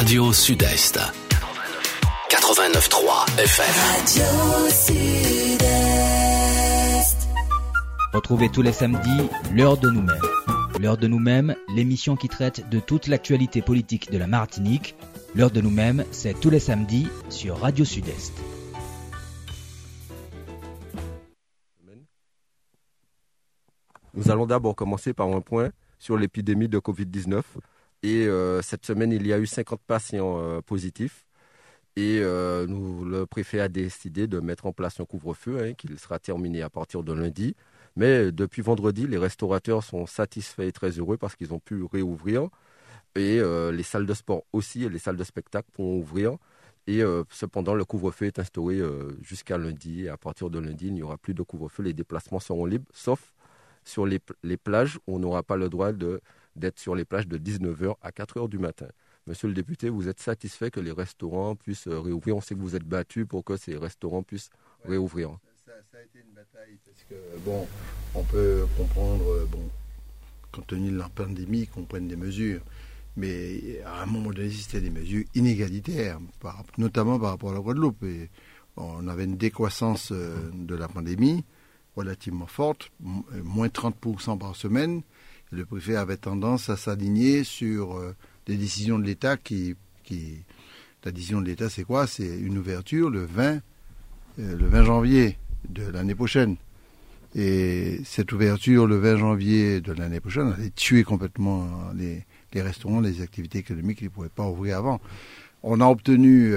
Radio Sud-Est. 89.3 FM. Radio Sud-Est. Retrouvez tous les samedis l'heure de nous-mêmes. L'heure de nous-mêmes, l'émission qui traite de toute l'actualité politique de la Martinique. L'heure de nous-mêmes, c'est tous les samedis sur Radio Sud-Est. Nous allons d'abord commencer par un point sur l'épidémie de Covid-19. Et euh, cette semaine, il y a eu 50 patients euh, positifs. Et euh, le préfet a décidé de mettre en place un couvre-feu hein, qui sera terminé à partir de lundi. Mais depuis vendredi, les restaurateurs sont satisfaits et très heureux parce qu'ils ont pu réouvrir. Et les salles de sport aussi et les salles de spectacle pourront ouvrir. Et cependant, le couvre-feu est instauré jusqu'à lundi. Et à partir de lundi, il n'y aura plus de couvre-feu. Les déplacements seront libres, sauf sur les, plages où on n'aura pas le droit d'être sur les plages de 19h à 4h du matin. Monsieur le député, vous êtes satisfait que les restaurants puissent euh, réouvrir? On sait que vous êtes battu pour que ces restaurants puissent réouvrir. Ça, a été une bataille parce que, bon, on peut comprendre, euh, bon, compte tenu de la pandémie, qu'on prenne des mesures. Mais à un moment donné, c'était des mesures inégalitaires, notamment par rapport à la Guadeloupe. Et on avait une décroissance euh, de la pandémie relativement forte, moins 30% par semaine. Le préfet avait tendance à s'aligner sur euh, des décisions de l'État qui. La décision de l'État, c'est quoi? C'est une ouverture le 20, euh, le 20 janvier de l'année prochaine. Et cette ouverture le 20 janvier de l'année prochaine allait tuer complètement les, restaurants, les activités économiques qui ne pouvaient pas ouvrir avant. On a obtenu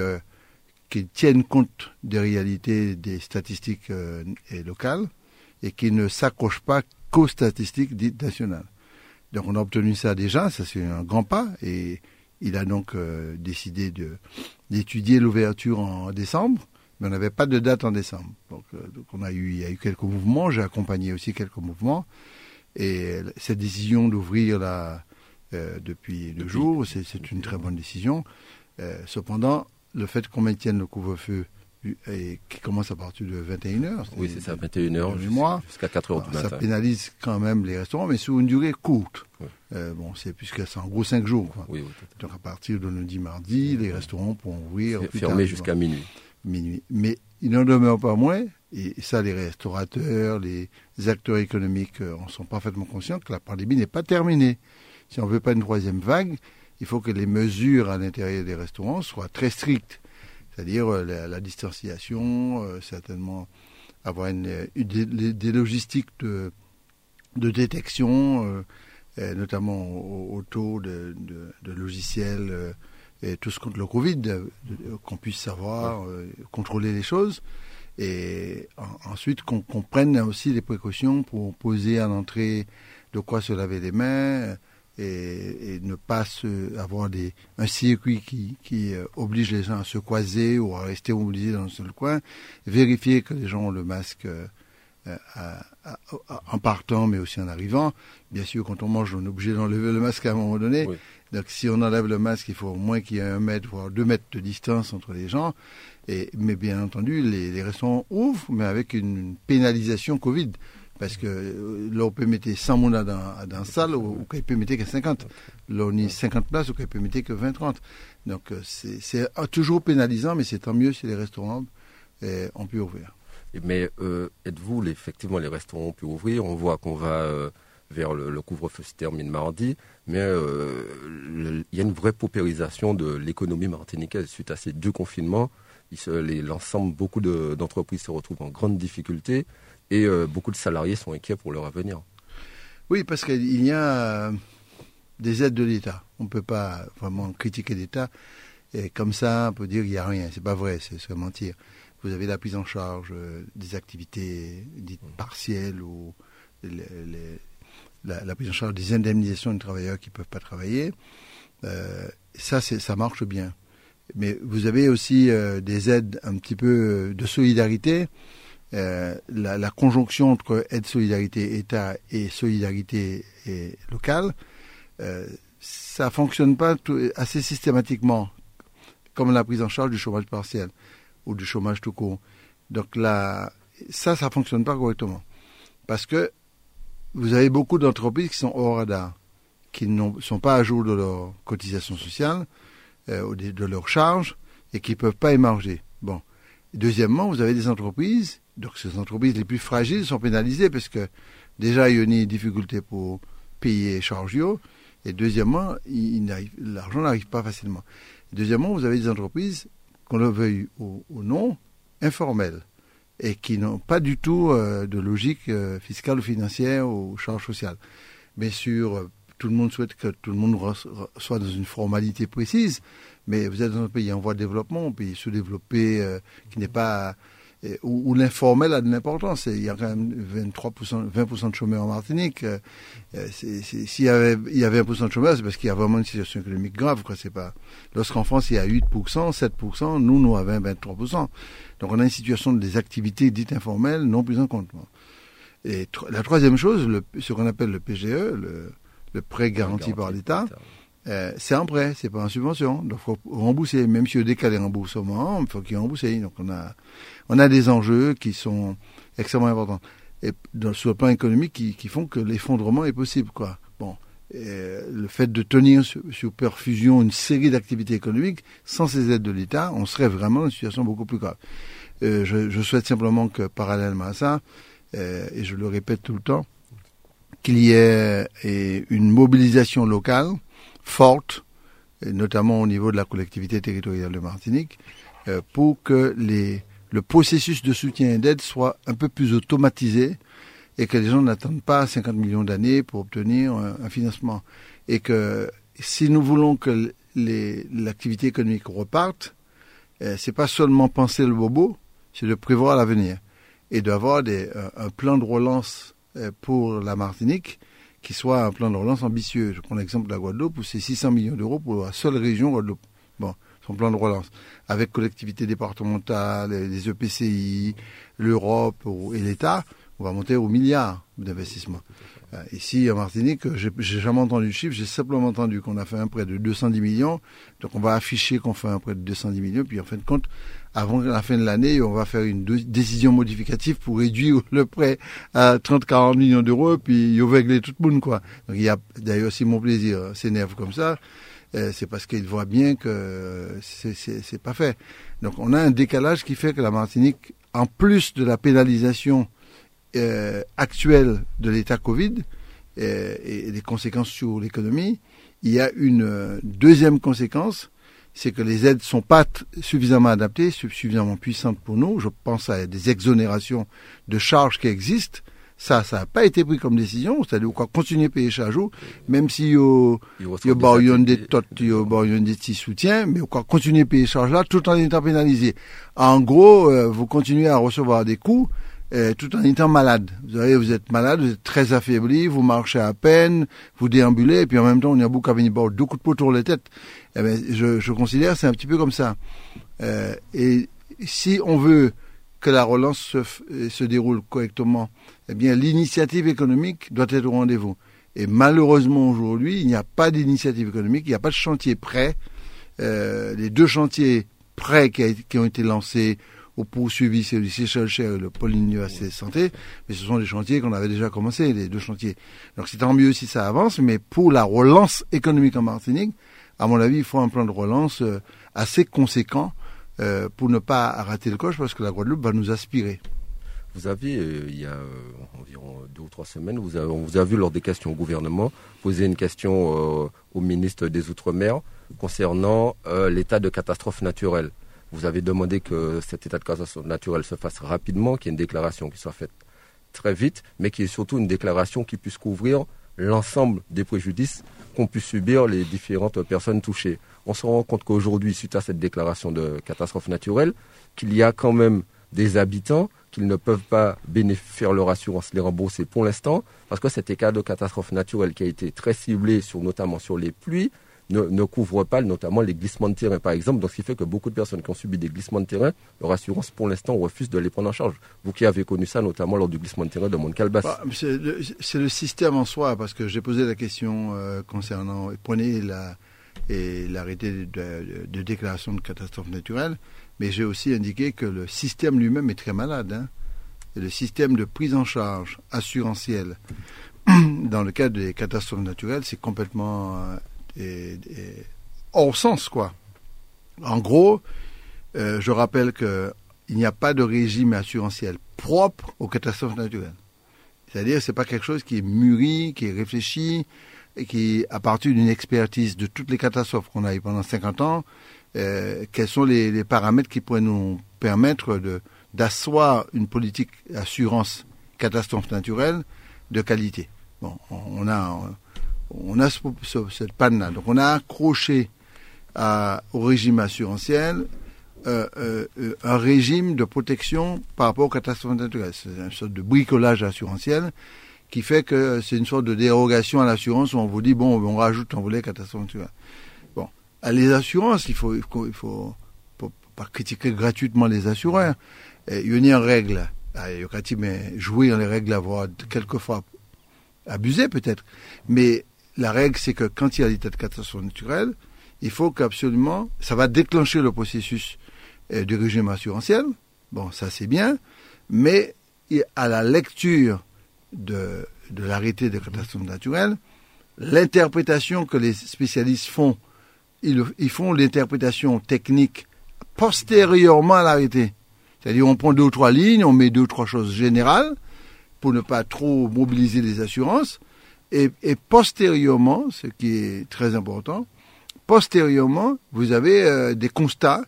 qu'ils tiennent compte des réalités des statistiques locales et qui ne s'accroche pas qu'aux statistiques dites nationales. Donc on a obtenu ça déjà, ça c'est un grand pas, et il a donc euh, décidé d'étudier l'ouverture en décembre, mais on n'avait pas de date en décembre. Donc, euh, on a eu, il y a eu quelques mouvements, j'ai accompagné aussi quelques mouvements, et cette décision d'ouvrir là euh, depuis deux jours, c'est une très bonne décision. cependant, le fait qu'on maintienne le couvre-feu et qui commence à partir de 21h. Oui, c'est ça, 21h jusqu'à 4h du matin. Ça pénalise quand même les restaurants, mais sur une durée courte. Euh, bon, c'est puisque c'est en gros 5 jours. Oui, Donc à partir de lundi, mardi, les restaurants pourront ouvrir. Fermés jusqu'à minuit. Minuit. Mais il n'en demeure pas moins, et ça les restaurateurs, les acteurs économiques euh, en sont parfaitement conscients, que la pandémie n'est pas terminée. Si on ne veut pas une troisième vague, il faut que les mesures à l'intérieur des restaurants soient très strictes c'est-à-dire euh, la, distanciation, euh, certainement avoir une, euh, des, logistiques de, de détection, notamment au, taux de, de, logiciels et tout ce contre le Covid, qu'on puisse savoir, contrôler les choses. Et ensuite qu'on prenne aussi les précautions pour poser à l'entrée de quoi se laver les mains, et, ne pas avoir des, un circuit qui, qui euh, oblige les gens à se croiser ou à rester mobilisés dans un seul coin, vérifier que les gens ont le masque euh, en partant mais aussi en arrivant. Bien sûr, quand on mange, on est obligé d'enlever le masque à un moment donné. Donc si on enlève le masque, il faut au moins qu'il y ait un mètre, voire deux mètres de distance entre les gens. Et, mais bien entendu, les, les restaurants ouvrent, mais avec une pénalisation Covid. Parce que euh, là, on peut mettre 100 mona dans, dans salle, ou, qu'on peut mettre que 50. Là, on a 50 places, ou qu'on peut mettre que 20-30. Donc, euh, c'est euh, toujours pénalisant, mais c'est tant mieux si les restaurants ont pu ouvrir. Mais êtes-vous, effectivement, les restaurants ont pu ouvrir? On voit qu'on va vers le, couvre-feu se termine mardi, mais il y a une vraie paupérisation de l'économie martiniquaise suite à ces deux confinements. L'ensemble, beaucoup d'entreprises se retrouvent en grande difficulté. Et euh, beaucoup de salariés sont inquiets pour leur avenir. Oui, parce qu'il y a euh, des aides de l'État. On ne peut pas vraiment critiquer l'État. Et comme ça, on peut dire qu'il n'y a rien. C'est pas vrai, c'est mentir. Vous avez la prise en charge euh, des activités dites mmh. partielles ou la, prise en charge des indemnisations des travailleurs qui ne peuvent pas travailler. ça, ça marche bien. Mais vous avez aussi des aides un petit peu de solidarité euh, la, conjonction entre aide solidarité État et solidarité locale, euh, ça fonctionne pas assez systématiquement, comme la prise en charge du chômage partiel ou du chômage tout court. Donc là, ça, ça fonctionne pas correctement, parce que vous avez beaucoup d'entreprises qui sont hors radar, qui ne sont pas à jour de leur cotisation sociale, euh, de leurs charges et qui ne peuvent pas émarger. Bon. Deuxièmement, vous avez des entreprises, donc ces entreprises les plus fragiles sont pénalisées parce que déjà il y a une difficulté pour payer les. Et deuxièmement, l'argent n'arrive pas facilement. Deuxièmement, vous avez des entreprises, qu'on le veuille ou, non, informelles et qui n'ont pas du tout euh, de logique euh, fiscale ou financière ou charge sociale. Bien sûr, euh, tout le monde souhaite que tout le monde soit dans une formalité précise, mais vous êtes dans un pays en voie de développement, un pays sous-développé qui n'est pas où, l'informel a de l'importance. Il y a quand même 23%, 20% de chômeurs en Martinique. Euh, s'il y avait, il y avait 1% de chômeurs, c'est parce qu'il y a vraiment une situation économique grave. Quoi. C'est pas. Lorsqu'en France il y a 8%, 7%, nous nous avons 23%. Donc on a une situation des activités dites informelles non plus en compte. Et la troisième chose, le, ce qu'on appelle le PGE, le, le prêt garanti par l'État. Euh, c'est un prêt, c'est pas une subvention. Donc, faut rembourser. Même si on décale les remboursements, il faut qu'il rembourse. Donc, on a, on a des enjeux qui sont extrêmement importants. Et sur le plan économique, qui, font que l'effondrement est possible, quoi. Bon. le fait de tenir sur, perfusion une série d'activités économiques, sans ces aides de l'État, on serait vraiment dans une situation beaucoup plus grave. Euh, je, souhaite simplement que, parallèlement à ça, euh, et je le répète tout le temps, qu'il y ait une mobilisation locale forte, notamment au niveau de la collectivité territoriale de Martinique, euh, pour que les, le processus de soutien et d'aide soit un peu plus automatisé et que les gens n'attendent pas 50 millions d'années pour obtenir un, financement. Et que si nous voulons que l'activité économique reparte, euh, c'est pas seulement penser le bobo, c'est de prévoir l'avenir et d'avoir un plan de relance euh, pour la Martinique qui soit un plan de relance ambitieux. Je prends l'exemple de la Guadeloupe où c'est 600 millions d'euros pour la seule région Guadeloupe. Bon, son plan de relance, avec collectivités départementales, les EPCI, l'Europe et l'État, on va monter au milliard d'investissements. Euh, ici, en Martinique, j'ai jamais entendu le chiffre, j'ai simplement entendu qu'on a fait un prêt de 210 millions. Donc, on va afficher qu'on fait un prêt de 210 millions. Puis, en fin de compte, avant la fin de l'année, on va faire une décision modificative pour réduire le prêt à 30-40 millions d'euros. Puis, il va régler tout le monde, quoi. Donc, il y a d'ailleurs, si mon plaisir s'énerve comme ça, euh, c'est parce qu'il voit bien que c'est pas fait. Donc, on a un décalage qui fait que la Martinique, en plus de la pénalisation euh, actuelle de l'état Covid euh, et, des conséquences sur l'économie, il y a une euh, deuxième conséquence, c'est que les aides sont pas suffisamment adaptées, suffisamment puissantes pour nous. Je pense à des exonérations de charges qui existent. Ça, ça n'a pas été pris comme décision, c'est-à-dire qu'on continuer à payer chaque jour, même si il y a des tots, il y a des petits soutiens, mais on va continuer à payer charges là tout en étant pénalisé. En gros, vous continuez à recevoir des coûts, euh, tout en étant malade. Vous savez, vous êtes malade, vous êtes très affaibli, vous marchez à peine, vous déambulez, et puis en même temps, on a beaucoup à venir boire deux coups de poteau sur les têtes. Eh bien, je, je considère c'est un petit peu comme ça. Euh, et si on veut que la relance se, euh, se déroule correctement, eh bien, l'initiative économique doit être au rendez-vous. Et malheureusement, aujourd'hui, il n'y a pas d'initiative économique, il n'y a pas de chantier prêt. Les deux chantiers prêts qui ont été lancés au poursuivi, Cher et le Pôle Université de Santé, mais ce sont des chantiers qu'on avait déjà commencé, les deux chantiers. Donc c'est tant mieux si ça avance, mais pour la relance économique en Martinique, à mon avis, il faut un plan de relance euh, assez conséquent euh, pour ne pas rater le coche, parce que la Guadeloupe va nous aspirer. Vous avez, euh, il y a environ deux ou trois semaines, vous avez, on vous a vu lors des questions au gouvernement poser une question au ministre des Outre-mer concernant l'état de catastrophe naturelle. Vous avez demandé que cet état de catastrophe naturelle se fasse rapidement, qu'il y ait une déclaration qui soit faite très vite, mais qu'il y ait surtout une déclaration qui puisse couvrir l'ensemble des préjudices qu'ont pu subir les différentes personnes touchées. On se rend compte qu'aujourd'hui, suite à cette déclaration de catastrophe naturelle, qu'il y a quand même des habitants qui ne peuvent pas bénéficier leur assurance, les rembourser pour l'instant, parce que cet état de catastrophe naturelle qui a été très ciblé notamment sur les pluies, ne, ne couvre pas notamment les glissements de terrain, par exemple. Donc, ce qui fait que beaucoup de personnes qui ont subi des glissements de terrain, leur assurance, pour l'instant, refuse de les prendre en charge. Vous qui avez connu ça, notamment lors du glissement de terrain de Montcalbas. Bah, c'est le, système en soi, parce que j'ai posé la question euh, concernant, prenez l'arrêté de, déclaration de catastrophe naturelle, mais j'ai aussi indiqué que le système lui-même est très malade. Hein. Le système de prise en charge assurantielle dans le cadre des catastrophes naturelles, c'est complètement hors sens, quoi. En gros, euh, je rappelle qu'il n'y a pas de régime assurantiel propre aux catastrophes naturelles. C'est-à-dire, c'est pas quelque chose qui est mûri, qui est réfléchi, et qui, à partir d'une expertise de toutes les catastrophes qu'on a eues pendant 50 ans, euh, quels sont les, paramètres qui pourraient nous permettre d'asseoir une politique d'assurance catastrophe naturelle de qualité. Bon, on a on a cette panne-là. Donc on a accroché au régime assurantiel euh, euh, un régime de protection par rapport aux catastrophes naturelles. C'est une sorte de bricolage assurantiel qui fait que c'est une sorte de dérogation à l'assurance où on vous dit bon on rajoute un volet catastrophe naturelle. Bon, à les assurances, il faut il faut, pas critiquer gratuitement les assureurs. il y a une règle. Il y a mais jouer dans les règles, avoir quelquefois abusé peut-être. Mais la règle, c'est que quand il y a l'état de catastrophe naturelle, il faut qu'absolument, ça va déclencher le processus euh, du régime assurantiel. Bon, ça c'est bien, mais à la lecture de, de l'arrêté de catastrophe naturelle, l'interprétation que les spécialistes font, ils, ils font l'interprétation technique postérieurement à l'arrêté. C'est-à-dire on prend deux ou trois lignes, on met deux ou trois choses générales pour ne pas trop mobiliser les assurances, et, postérieurement, ce qui est très important, postérieurement, vous avez euh, des constats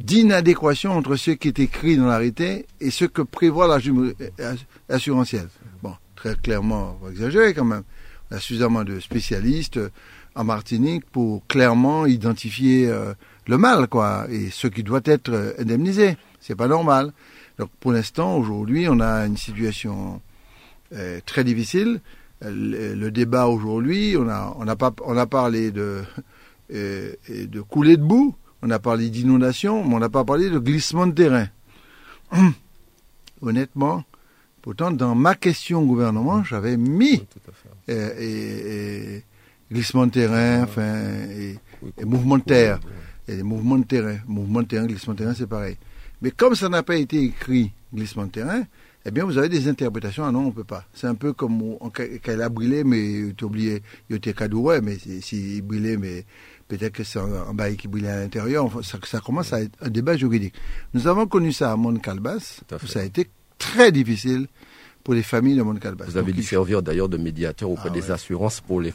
d'inadéquation entre ce qui est écrit dans l'arrêté et ce que prévoit la euh. Bon, très clairement, on va exagérer quand même. On a suffisamment de spécialistes euh, en Martinique pour clairement identifier le mal, quoi, et ce qui doit être indemnisé. C'est pas normal. Donc, pour l'instant, aujourd'hui, on a une situation très difficile le, débat aujourd'hui, on a, on, a pas, on a parlé de, euh, de coulée de boue, on a parlé d'inondation, mais on n'a pas parlé de glissement de terrain. Honnêtement, pourtant, dans ma question au gouvernement, j'avais mis euh, glissement de terrain, enfin, et, mouvement de terre. Et les mouvements de terrain. Mouvement de terrain, glissement de terrain, c'est pareil. Mais comme ça n'a pas été écrit glissement de terrain, eh bien, vous avez des interprétations. Ah non, on peut pas. C'est un peu comme quand elle a brûlé, mais tu oublié, il était ouais, mais s'il si brûlait, mais peut-être que c'est un, bail qui brûlait à l'intérieur. Ça, ça, commence à être un débat juridique. Nous avons connu ça à Mont-Calbas. Ça a été très difficile pour les familles de Montcalbas. Vous avez dû servir d'ailleurs de médiateur auprès ah des assurances pour les,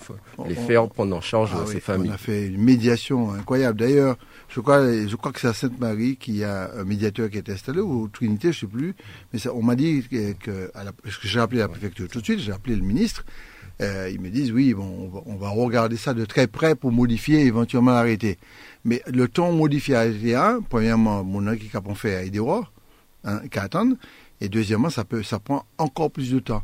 les faire prendre en charge ah ces familles. On a fait une médiation incroyable. D'ailleurs, je crois, je crois que c'est à Sainte-Marie qu'il y a un médiateur qui est installé, ou Trinité, je ne sais plus. Mais ça, on m'a dit que, que, j'ai appelé la préfecture tout de suite, j'ai appelé le ministre. Euh, ils me disent oui, bon, on va, regarder ça de très près pour modifier éventuellement l'arrêté. Mais le temps modifié l'arrêté 1, premièrement, mon équipe a fait à Idérois, hein, qu'à attendre. Et deuxièmement, ça, peut, prend encore plus de temps.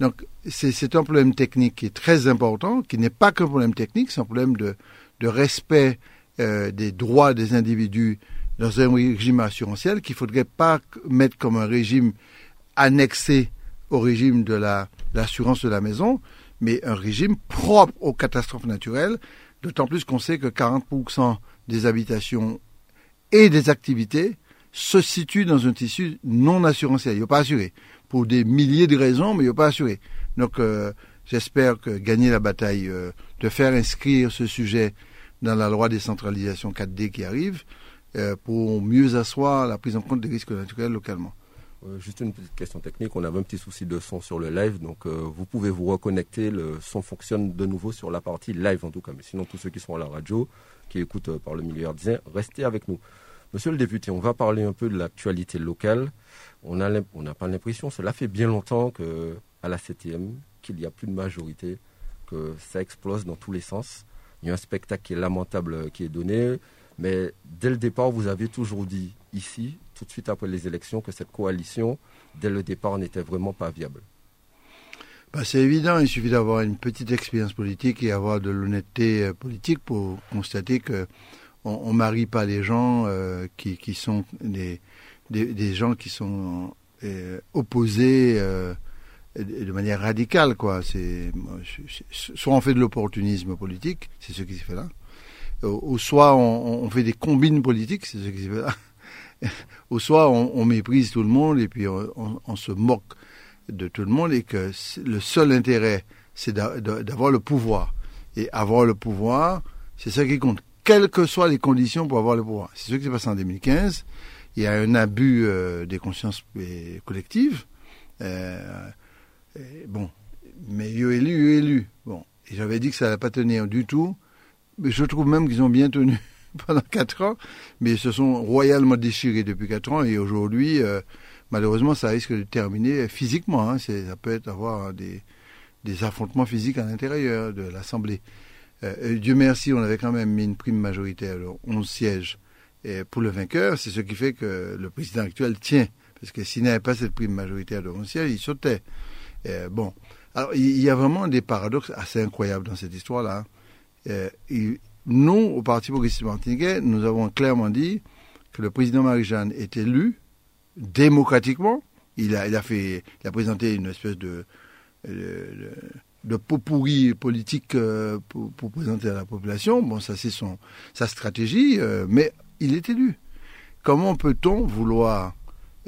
Donc, c'est un problème technique qui est très important, qui n'est pas qu'un problème technique, c'est un problème de, de respect euh, des droits des individus dans un régime assurantiel qu'il ne faudrait pas mettre comme un régime annexé au régime de l'assurance de la maison, mais un régime propre aux catastrophes naturelles, d'autant plus qu'on sait que 40% des habitations et des activités se situe dans un tissu non assurantiel. Il n'est pas assuré. Pour des milliers de raisons, mais il n'est pas assuré. Donc, euh, j'espère que gagner la bataille, euh, de faire inscrire ce sujet dans la loi décentralisation 4D qui arrive, euh, pour mieux asseoir la prise en compte des risques naturels localement. Juste une petite question technique, on avait un petit souci de son sur le live, donc vous pouvez vous reconnecter, le son fonctionne de nouveau sur la partie live en tout cas, mais sinon tous ceux qui sont à la radio, qui écoutent par le milieu ardien, restez avec nous. Monsieur le député, on va parler un peu de l'actualité locale. On n'a pas l'impression, cela fait bien longtemps que à la CTM, qu'il n'y a plus de majorité, que ça explose dans tous les sens. Il y a un spectacle qui est lamentable qui est donné, mais dès le départ, vous avez toujours dit ici, tout de suite après les élections, que cette coalition, dès le départ, n'était vraiment pas viable. Bah, c'est évident, il suffit d'avoir une petite expérience politique et avoir de l'honnêteté euh, politique pour constater que on, ne marie pas les gens euh, qui, qui, sont des, des, gens qui sont euh, opposés euh, de manière radicale, quoi. C'est soit on fait de l'opportunisme politique, c'est ce qui se fait là, ou soit on, fait des combines politiques, c'est ce qui se fait là, ou soit on, méprise tout le monde et puis on, se moque de tout le monde et que le seul intérêt, c'est d'avoir le pouvoir. Et avoir le pouvoir, c'est ça qui compte quelles que soient les conditions pour avoir le pouvoir. C'est ce qui s'est passé en 2015. Il y a un abus euh, des consciences euh, collectives. Euh, bon, mais eu élu, eu élu. Bon, et j'avais dit que ça n'allait pas tenir du tout. Mais je trouve même qu'ils ont bien tenu pendant quatre ans, mais ils se sont royalement déchirés depuis quatre ans. Et aujourd'hui, malheureusement, ça risque de terminer physiquement. Hein. ça peut être avoir des affrontements physiques à l'intérieur de l'Assemblée. Euh, Dieu merci, on avait quand même mis une prime majoritaire, alors 11 sièges et pour le vainqueur. C'est ce qui fait que le président actuel tient. Parce que s'il n'avait pas cette prime majoritaire de 11 sièges, il sautait. bon. Alors, il y a vraiment des paradoxes assez incroyables dans cette histoire-là. nous, au Parti progressiste martiniquais, nous avons clairement dit que le président Marie-Jeanne est élu démocratiquement. Il a, il a fait, il a présenté une espèce de, pot pourri politique euh, pour, présenter à la population. Bon, ça c'est son sa stratégie, euh, mais il est élu. Comment peut-on vouloir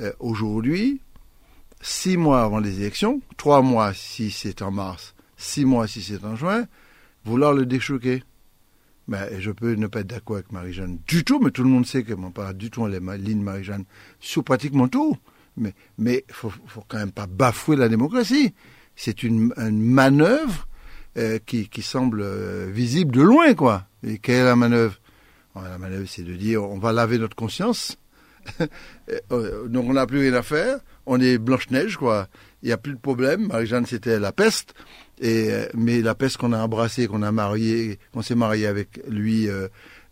euh, aujourd'hui, six mois avant les élections, trois mois si c'est en mars, six mois si c'est en juin, vouloir le déchoquer? Ben, je peux ne pas être d'accord avec Marie-Jeanne du tout, mais tout le monde sait que mon pas du tout les lignes Marie-Jeanne sur pratiquement tout. Mais mais faut, faut quand même pas bafouer la démocratie c'est une, manœuvre euh, qui, semble euh, visible de loin, quoi. Et quelle est la manœuvre? La manœuvre, c'est de dire on va laver notre conscience. Euh, donc on n'a plus rien à faire. On est Blanche-Neige, quoi. Il n'y a plus de problème. Marie-Jeanne, c'était la peste. Et, mais la peste qu'on a embrassée, qu'on a marié, qu'on s'est marié avec lui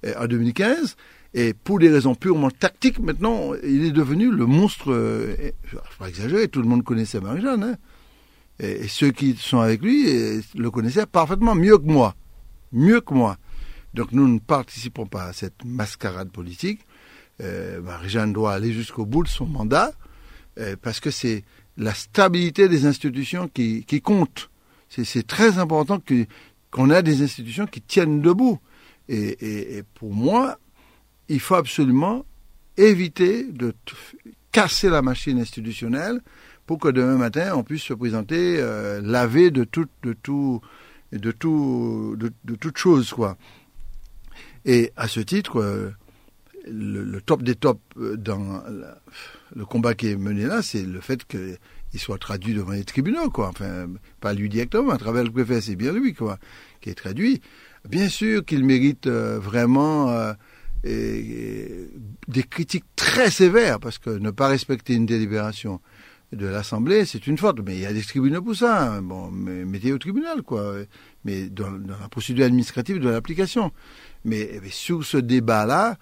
en 2015. Et pour des raisons purement tactiques, maintenant, il est devenu le monstre. je ne pas exagérer, tout le monde connaissait Marie-Jeanne. Hein et, ceux qui sont avec lui le connaissaient parfaitement mieux que moi. Mieux que moi. Donc nous ne participons pas à cette mascarade politique. Euh, Marie-Jeanne doit aller jusqu'au bout de son mandat euh, parce que c'est la stabilité des institutions qui, compte. C'est très important qu'on ait des institutions qui tiennent debout. Et, pour moi, il faut absolument éviter de casser la machine institutionnelle pour que demain matin on puisse se présenter euh, lavé de tout, de tout, de tout, de, toute chose quoi. Et à ce titre, euh, le, top des tops euh, dans le combat qui est mené là, c'est le fait qu'il soit traduit devant les tribunaux quoi. Enfin, pas lui directement, à travers le préfet, c'est bien lui quoi, qui est traduit. Bien sûr qu'il mérite vraiment des critiques très sévères parce que ne pas respecter une délibération de l'Assemblée, c'est une faute. Mais il y a des tribunaux pour ça. Hein. Bon, mettez au tribunal, quoi. Mais dans, la procédure administrative de l'application. Mais, sur ce débat-là,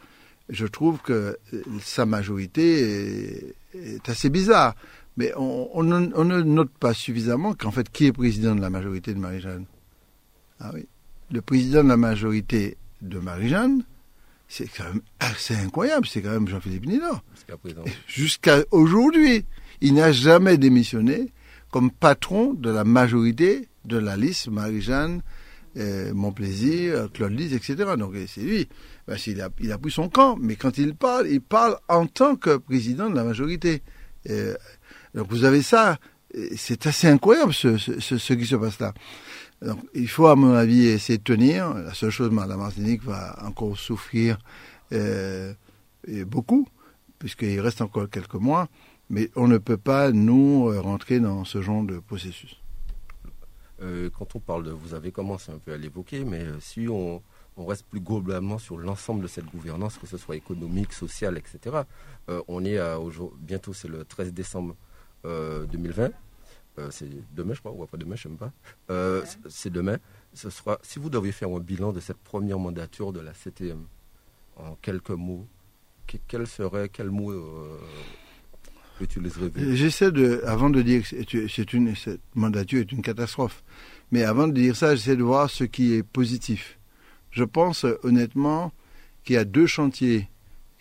je trouve que euh, sa majorité est, assez bizarre. Mais on, ne note pas suffisamment qu'en fait, qui est président de la majorité de Marie-Jeanne? Ah oui. Le président de la majorité de Marie-Jeanne, c'est quand même assez incroyable. C'est quand même Jean-Philippe Nidor. Jusqu'à aujourd'hui il n'a jamais démissionné comme patron de la majorité de la liste Marie-Jeanne, euh, Mon Plaisir, Claude Lise, etc. Donc c'est lui. Ben, il, a, pris son camp, mais quand il parle, il parle en tant que président de la majorité. Euh, donc vous avez ça. C'est assez incroyable ce, qui se passe là. Donc, il faut, à mon avis, essayer de tenir. La seule chose, la Martinique va encore souffrir euh, beaucoup, puisqu'il reste encore quelques mois. Mais on ne peut pas, nous, euh, rentrer dans ce genre de processus. Euh, quand on parle de, vous avez commencé un peu à l'évoquer, mais euh, si on, reste plus globalement sur l'ensemble de cette gouvernance, que ce soit économique, sociale, etc., on est à, bientôt, c'est le 13 décembre 2020. c'est demain, je crois, ou après demain, je ne sais pas. c'est demain. Ce sera, si vous deviez faire un bilan de cette première mandature de la CTM, en quelques mots, quel serait, quel mot J'essaie de, avant de dire que c'est une, mandature est une catastrophe, mais avant de dire ça, j'essaie de voir ce qui est positif. Je pense honnêtement qu'il y a deux chantiers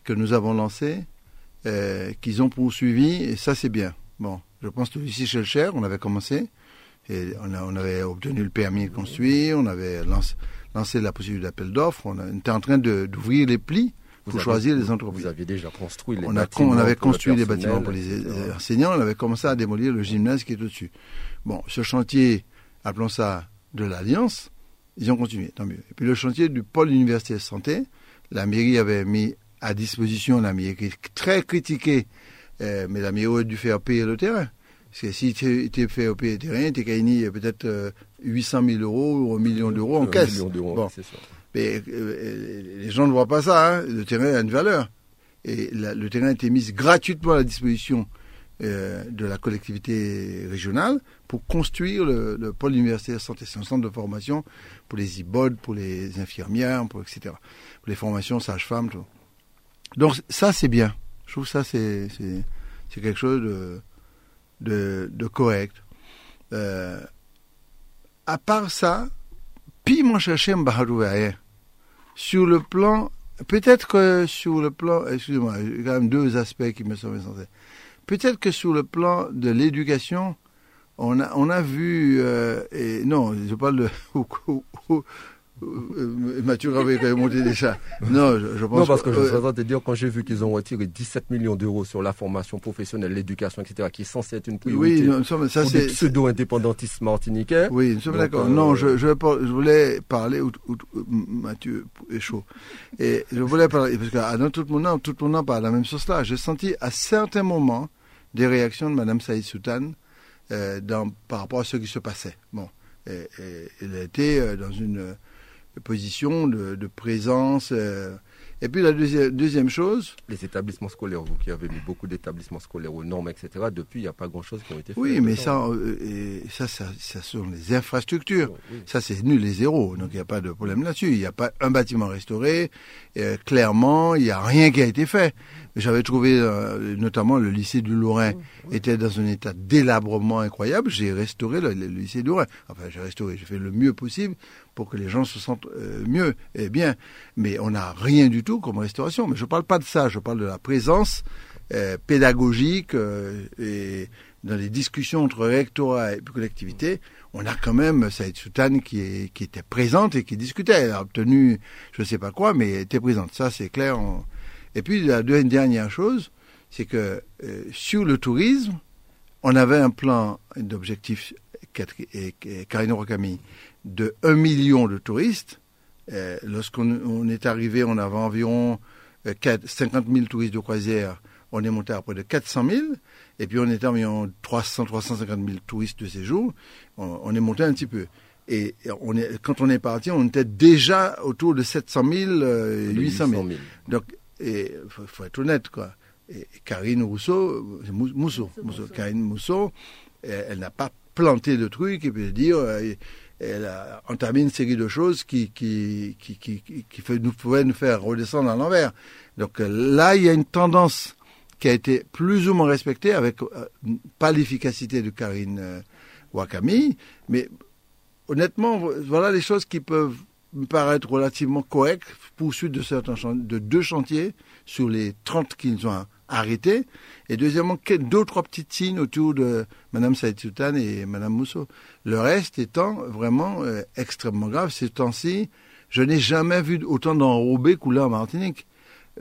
que nous avons lancés, euh, qu'ils ont poursuivis, et ça c'est bien. Bon, je pense que ici chez le Cher, on avait commencé, et on, avait obtenu le permis de construire, on avait lancé, lancé la procédure d'appel d'offres, on, était en train d'ouvrir les plis pour choisir les entreprises. Vous aviez déjà construit les on bâtiments. on avait construit les bâtiments pour les enseignants, on avait commencé à démolir le gymnase qui est au-dessus. Bon, ce chantier, appelons ça de l'Alliance, Ils ont continué, tant mieux. Et puis le chantier du pôle universitaire santé, la mairie avait mis à disposition, la mairie très critiquée, euh, mais la mairie aurait dû faire payer le terrain. Parce que si tu es fait payer le terrain, tu gagné peut-être euh, 800 000 euros ou un million d'euros en caisse. million d'euros, Bon. Mais euh, les gens ne voient pas ça. hein. Le terrain a une valeur. Et le terrain a été mis gratuitement à la disposition euh, de la collectivité régionale pour construire le, le pôle universitaire santé. C'est un centre de formation pour les IBOD, pour les infirmières, pour etc. Pour les formations sages-femmes. Donc ça, c'est bien. Je trouve ça, c'est quelque chose de, correct. Euh, à part ça, mon chercher rien. Sur le plan, peut-être que sur le plan, excusez-moi, il quand même deux aspects qui me sont essentiels. Peut-être que sur le plan de l'éducation, on a, on a vu, euh, non, je parle de, Mathieu avait quand même monté chats. Non, je, je pense Non, parce que je euh, suis en train de te dire, quand j'ai vu qu'ils ont retiré 17 millions d'euros sur la formation professionnelle, l'éducation, etc., qui est censée être une priorité oui, non, sommes- ça pour des pseudo-indépendantistes martiniquais, Oui, nous sommes d'accord. euh, Non, je, je, par- je voulais parler, Mathieu est chaud, et je voulais parler, parce que dans tout le monde, tout le monde parle la même chose là. J'ai senti à certains moments des réactions de Madame Saïd Soutan euh, dans, par rapport à ce qui se passait. Bon, et, et- elle a été euh, dans une euh, position de, de présence. euh. et puis la deuxième, deuxième chose, les établissements scolaires, vous qui avez mis beaucoup d'établissements scolaires aux normes, etc., depuis, il n'y a pas grand-chose qui ont été fait. oui, mais ça, euh, ça, ça, ça sont les infrastructures. Oui. Ça, c'est nul et zéro. Donc, il n'y a pas de problème là-dessus. Il n'y a pas un bâtiment restauré. Euh, clairement, il n'y a rien qui a été fait. J'avais trouvé, euh, notamment, le lycée du Lorrain était dans un état délabrement incroyable. J'ai restauré le, le lycée du Lorrain. Enfin, j'ai restauré. J'ai fait le mieux possible pour que les gens se sentent euh, mieux et bien. Mais on n'a rien du tout comme restauration. Mais je ne parle pas de ça. Je parle de la présence euh, pédagogique et dans les discussions entre rectorat et collectivité, on a quand même Saïd Soutane qui, est, qui était présente et qui discutait. Elle a obtenu je ne sais pas quoi, mais elle était présente. Ça, c'est clair. On- Et puis, la deuxième dernière chose, c'est que euh, sur le tourisme, on avait un plan d'objectif, Karine Rocami, de 1 million de touristes. Euh, Lorsqu'on on est arrivé, on avait environ euh, 4 50 000 touristes de croisière. On est monté à près de 400 000. Et puis, on était environ 300, 350 000 touristes de séjour. On, on est monté un petit peu. Et on est, quand on est parti, on était déjà autour de 700 000, euh, De 800 000. Donc, il faut, faut être honnête, quoi. Et Karine Rousseau, Mousseau, Mousseau, Karine Mousseau, elle, elle n'a pas planté de trucs et puis dire, elle a entamé une série de choses qui, qui, qui, qui, qui, qui fait, nous, pouvaient nous faire redescendre à l'envers. Donc euh, là, il y a une tendance qui a été plus ou moins respectée avec euh, pas l'efficacité de Karine euh, Wakami, mais honnêtement, voilà les choses qui peuvent me paraître relativement correctes, poursuite de, certains de deux chantiers sur les 30 qu'ils ont arrêtés, et deuxièmement, deux ou trois petites signes autour de Mme Saïd Sultan et Mme Mousseau. Le reste étant vraiment euh, extrêmement grave. Ces temps-ci, je n'ai jamais vu autant d'enrobés couler en Martinique.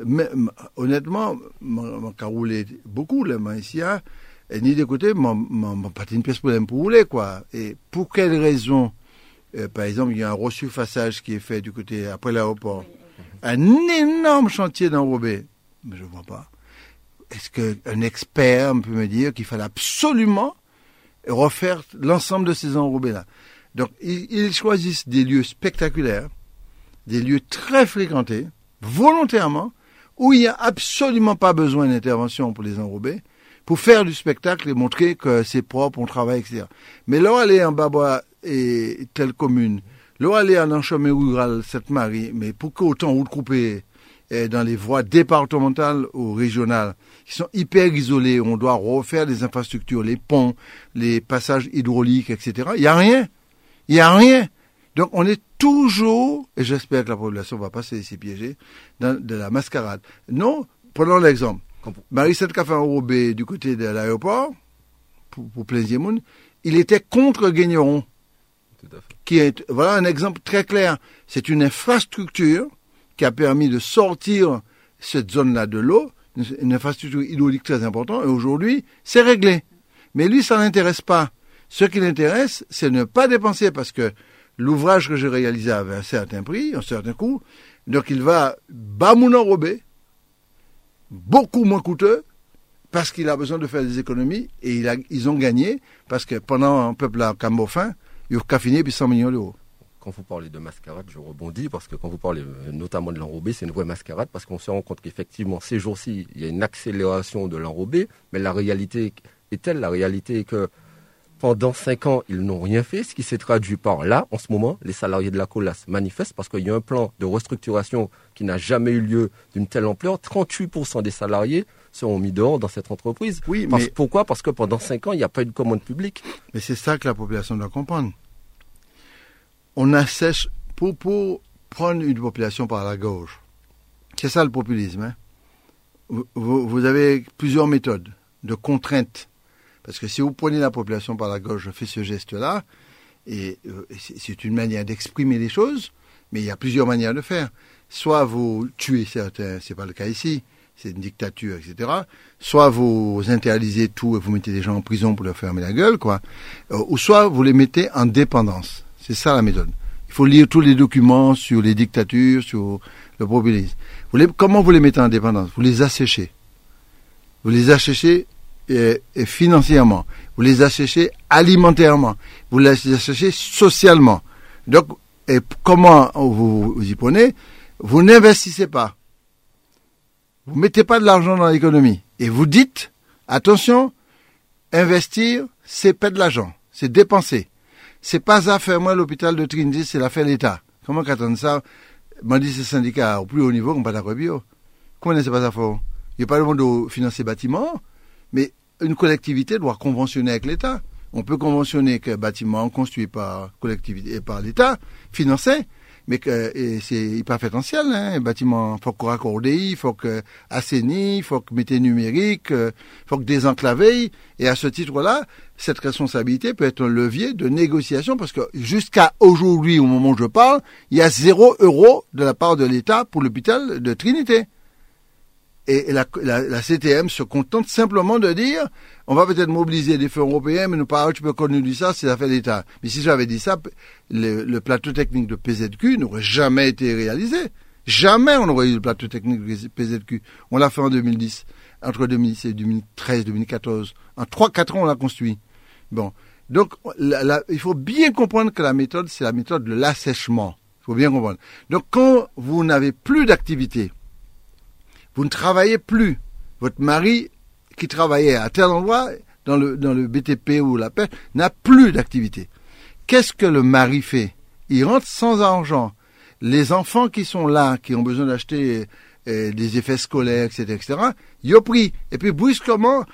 Mais honnêtement, mon roulé beaucoup, moi, ici, hein, et ni m'en m'en pas une pièce pour rouler, quoi. Et pour quelle raison euh, par exemple, il y a un resurfaçage qui est fait du côté, après l'aéroport. Un énorme chantier d'enrobé. Mais je ne vois pas. Est-ce qu'un expert peut me dire qu'il fallait absolument refaire l'ensemble de ces enrobés-là? Donc, ils, choisissent des lieux spectaculaires, des lieux très fréquentés, volontairement, où il n'y a absolument pas besoin d'intervention pour les enrober, pour faire du spectacle et montrer que c'est propre, on travaille, etc. Mais là, aller en Babois et telle commune, là, aller en chemin rural Sainte-Marie, mais pour qu'autant route coupée dans les voies départementales ou régionales, qui sont hyper isolées, on doit refaire des infrastructures, les ponts, les passages hydrauliques, etc. Il n'y a rien. Il n'y a rien. Donc on est toujours, et j'espère que la population va pas se laisser piéger, dans de la mascarade. Non, prenons l'exemple. Vous- Marie-Sète Café enrobé du côté de l'aéroport, pour, pour Plaisir-Moun, il était contre Guigneron, à. Qui est, voilà un exemple très clair. C'est une infrastructure qui a permis de sortir cette zone-là de l'eau, une, infrastructure hydraulique très importante, et aujourd'hui, c'est réglé. Mais lui, ça l'intéresse pas. Ce qui l'intéresse, c'est ne pas dépenser, parce que l'ouvrage que j'ai réalisé avait un certain prix, un certain coût, donc il va bas beaucoup moins coûteux, parce qu'il a besoin de faire des économies, et ils ont gagné, parce que pendant un peuple à Cambofin, il a fini puis 100 millions d'euros. Quand vous parlez de mascarade, je rebondis, parce que quand vous parlez euh, notamment de l'enrobé, c'est une vraie mascarade, parce qu'on se rend compte qu'effectivement, ces jours-ci, il y a une accélération de l'enrobé, mais la réalité est telle, la réalité est que pendant cinq ans, ils n'ont rien fait, ce qui s'est traduit par là, en ce moment, les salariés de la COLAS manifestent parce qu'il y a un plan de restructuration qui n'a jamais eu lieu d'une telle ampleur. 38% des salariés seront mis dehors dans cette entreprise. Oui, Parce- mais, Pourquoi? Parce que pendant cinq ans, il n'y a pas eu de commande publique. mais c'est ça que la population doit comprendre. On assèche, pour, pour prendre une population par la gauche, c'est ça le populisme. hein. Vous, vous- avez plusieurs méthodes de contrainte. Parce que si vous prenez la population par la gauche, je fais ce geste-là, et euh, c'est c'est une manière d'exprimer les choses, mais il y a plusieurs manières de faire. Soit vous tuez certains, c'est pas le cas ici, c'est une dictature, etc. Soit vous interdisez tout et vous mettez des gens en prison pour leur fermer la gueule, quoi. Euh, ou soit vous les mettez en dépendance. C'est ça la méthode. Il faut lire tous les documents sur les dictatures, sur le populisme. Vous les- comment vous les mettez en dépendance? Vous les asséchez. Vous les asséchez euh, financièrement. Vous les asséchez alimentairement. Vous les asséchez socialement. Donc, et comment vous, vous y prenez? Vous n'investissez pas. Vous mettez pas de l'argent dans l'économie. Et vous dites, attention, investir, c'est pas de l'argent. C'est dépenser. C'est pas à faire moi l'hôpital de Trinity, c'est l'affaire l'État. Comment qu'attendre ça? M'a dit ces syndicats au plus haut niveau, on pas d'accord. Comment c'est pas ça fort Il n'y a pas le monde de financer bâtiment, mais une collectivité doit conventionner avec l'État. On peut conventionner qu'un bâtiment construit par collectivité et par l'État, financé, mais que c'est hyperpotentiel, hein, un bâtiment, faut qu'on raccorde, il faut que assaini, il faut que mettez numérique, il faut que désenclaver, et à ce titre-là, cette responsabilité peut être un levier de négociation parce que jusqu'à aujourd'hui, au moment où je parle, il y a zéro euro de la part de l'État pour l'hôpital de Trinité. Et la, la, la, CTM se contente simplement de dire on va peut-être mobiliser des fonds européens, mais nous pas tu peux connu ça, c'est l'affaire d'État. Mais si j'avais dit ça, le, le, plateau technique de PZQ n'aurait jamais été réalisé. Jamais on aurait eu le plateau technique de PZQ. On l'a fait en 2010, entre 2010 et 2013, 2014. En 3-4 ans, on l'a construit. Bon. Donc, la, il faut bien comprendre que la méthode, c'est la méthode de l'assèchement. Il faut bien comprendre. Donc, quand vous n'avez plus d'activité, vous ne travaillez plus. Votre mari, qui travaillait à tel endroit, dans le, dans le BTP ou la pêche, n'a plus d'activité. Qu'est-ce que le mari fait? Il rentre sans argent. Les enfants qui sont là, qui ont besoin d'acheter euh, des effets scolaires, etc., etc., ils ont pris. Et puis, brusquement,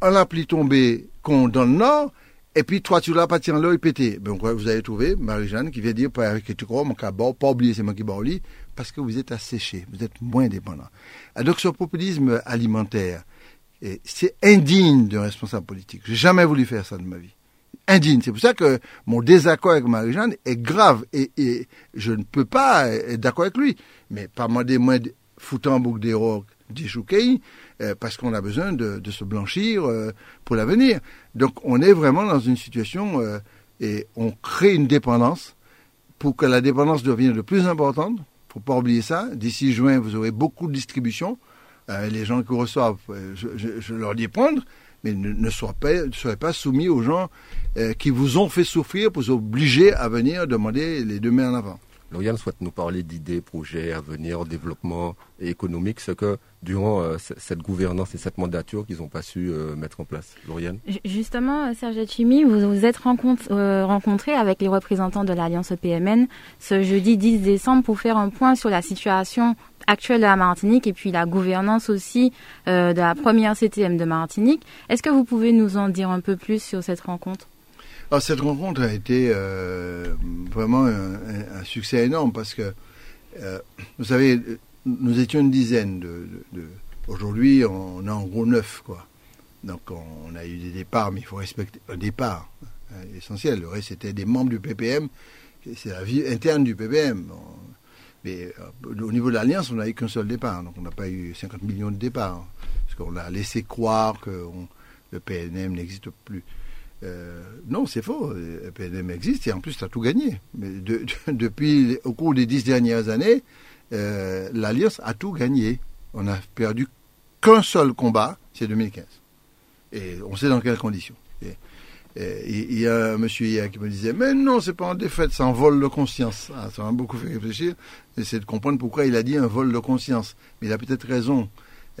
un appli tombé qu'on dans le nord, et puis toi tu l'as pas tiré là, il pété. Donc vous avez trouvé Marie-Jeanne qui vient dire tu crois, mon cas, pas oublier c'est moi qui parce que vous êtes asséché, vous êtes moins dépendant. Donc ce populisme alimentaire, c'est indigne d'un responsable politique. J'ai jamais voulu faire ça de ma vie. Indigne. C'est pour ça que mon désaccord avec Marie-Jeanne est grave et, je ne peux pas être d'accord avec lui. Mais pas moi des moins foutant en boucle des rocs d'échouquer, euh, parce qu'on a besoin de, de se blanchir euh, pour l'avenir. Donc on est vraiment dans une situation euh, et on crée une dépendance pour que la dépendance devienne de plus importante. Faut pas oublier ça. D'ici juin, vous aurez beaucoup de distributions. les gens qui reçoivent, je, je, leur dis prendre, mais ne, soyez pas soumis aux gens qui vous ont fait souffrir pour vous obliger à venir demander les deux mains en avant. Lauriane souhaite nous parler d'idées, projets, à venir, développement économique, ce que durant euh, cette gouvernance et cette mandature qu'ils n'ont pas su euh, mettre en place. Lauriane Justement, Serge Chimi, vous vous êtes rencontré, euh, rencontré avec les représentants de l'Alliance PMN ce jeudi 10 décembre pour faire un point sur la situation actuelle de la Martinique et puis la gouvernance aussi de la première CTM de Martinique. Est-ce que vous pouvez nous en dire un peu plus sur cette rencontre? Cette rencontre a été euh, vraiment un, succès énorme parce que, euh, vous savez, nous étions une dizaine. De. Aujourd'hui, on a en gros neuf, quoi. Donc, on, a eu des départs, mais il faut respecter un départ hein, essentiel. Le reste, c'était des membres du PPM. C'est la vie interne du PPM. Mais euh, au niveau de l'Alliance, on n'a eu qu'un seul départ. Donc, on n'a pas eu 50 millions de départs. Parce qu'on a laissé croire que le PNM n'existe plus. Euh, non, c'est faux. Le PNM existe et en plus, tu as tout gagné. Mais depuis, au cours des dix dernières années, euh, l'Alliance a tout gagné. On a perdu qu'un seul combat, c'est 2015. Et on sait dans quelles conditions. il y a un monsieur hier qui me disait, mais non, c'est pas un défaite, c'est un vol de conscience. Ah, ça m'a beaucoup fait réfléchir. C'est de comprendre pourquoi il a dit un vol de conscience. Mais il a peut-être raison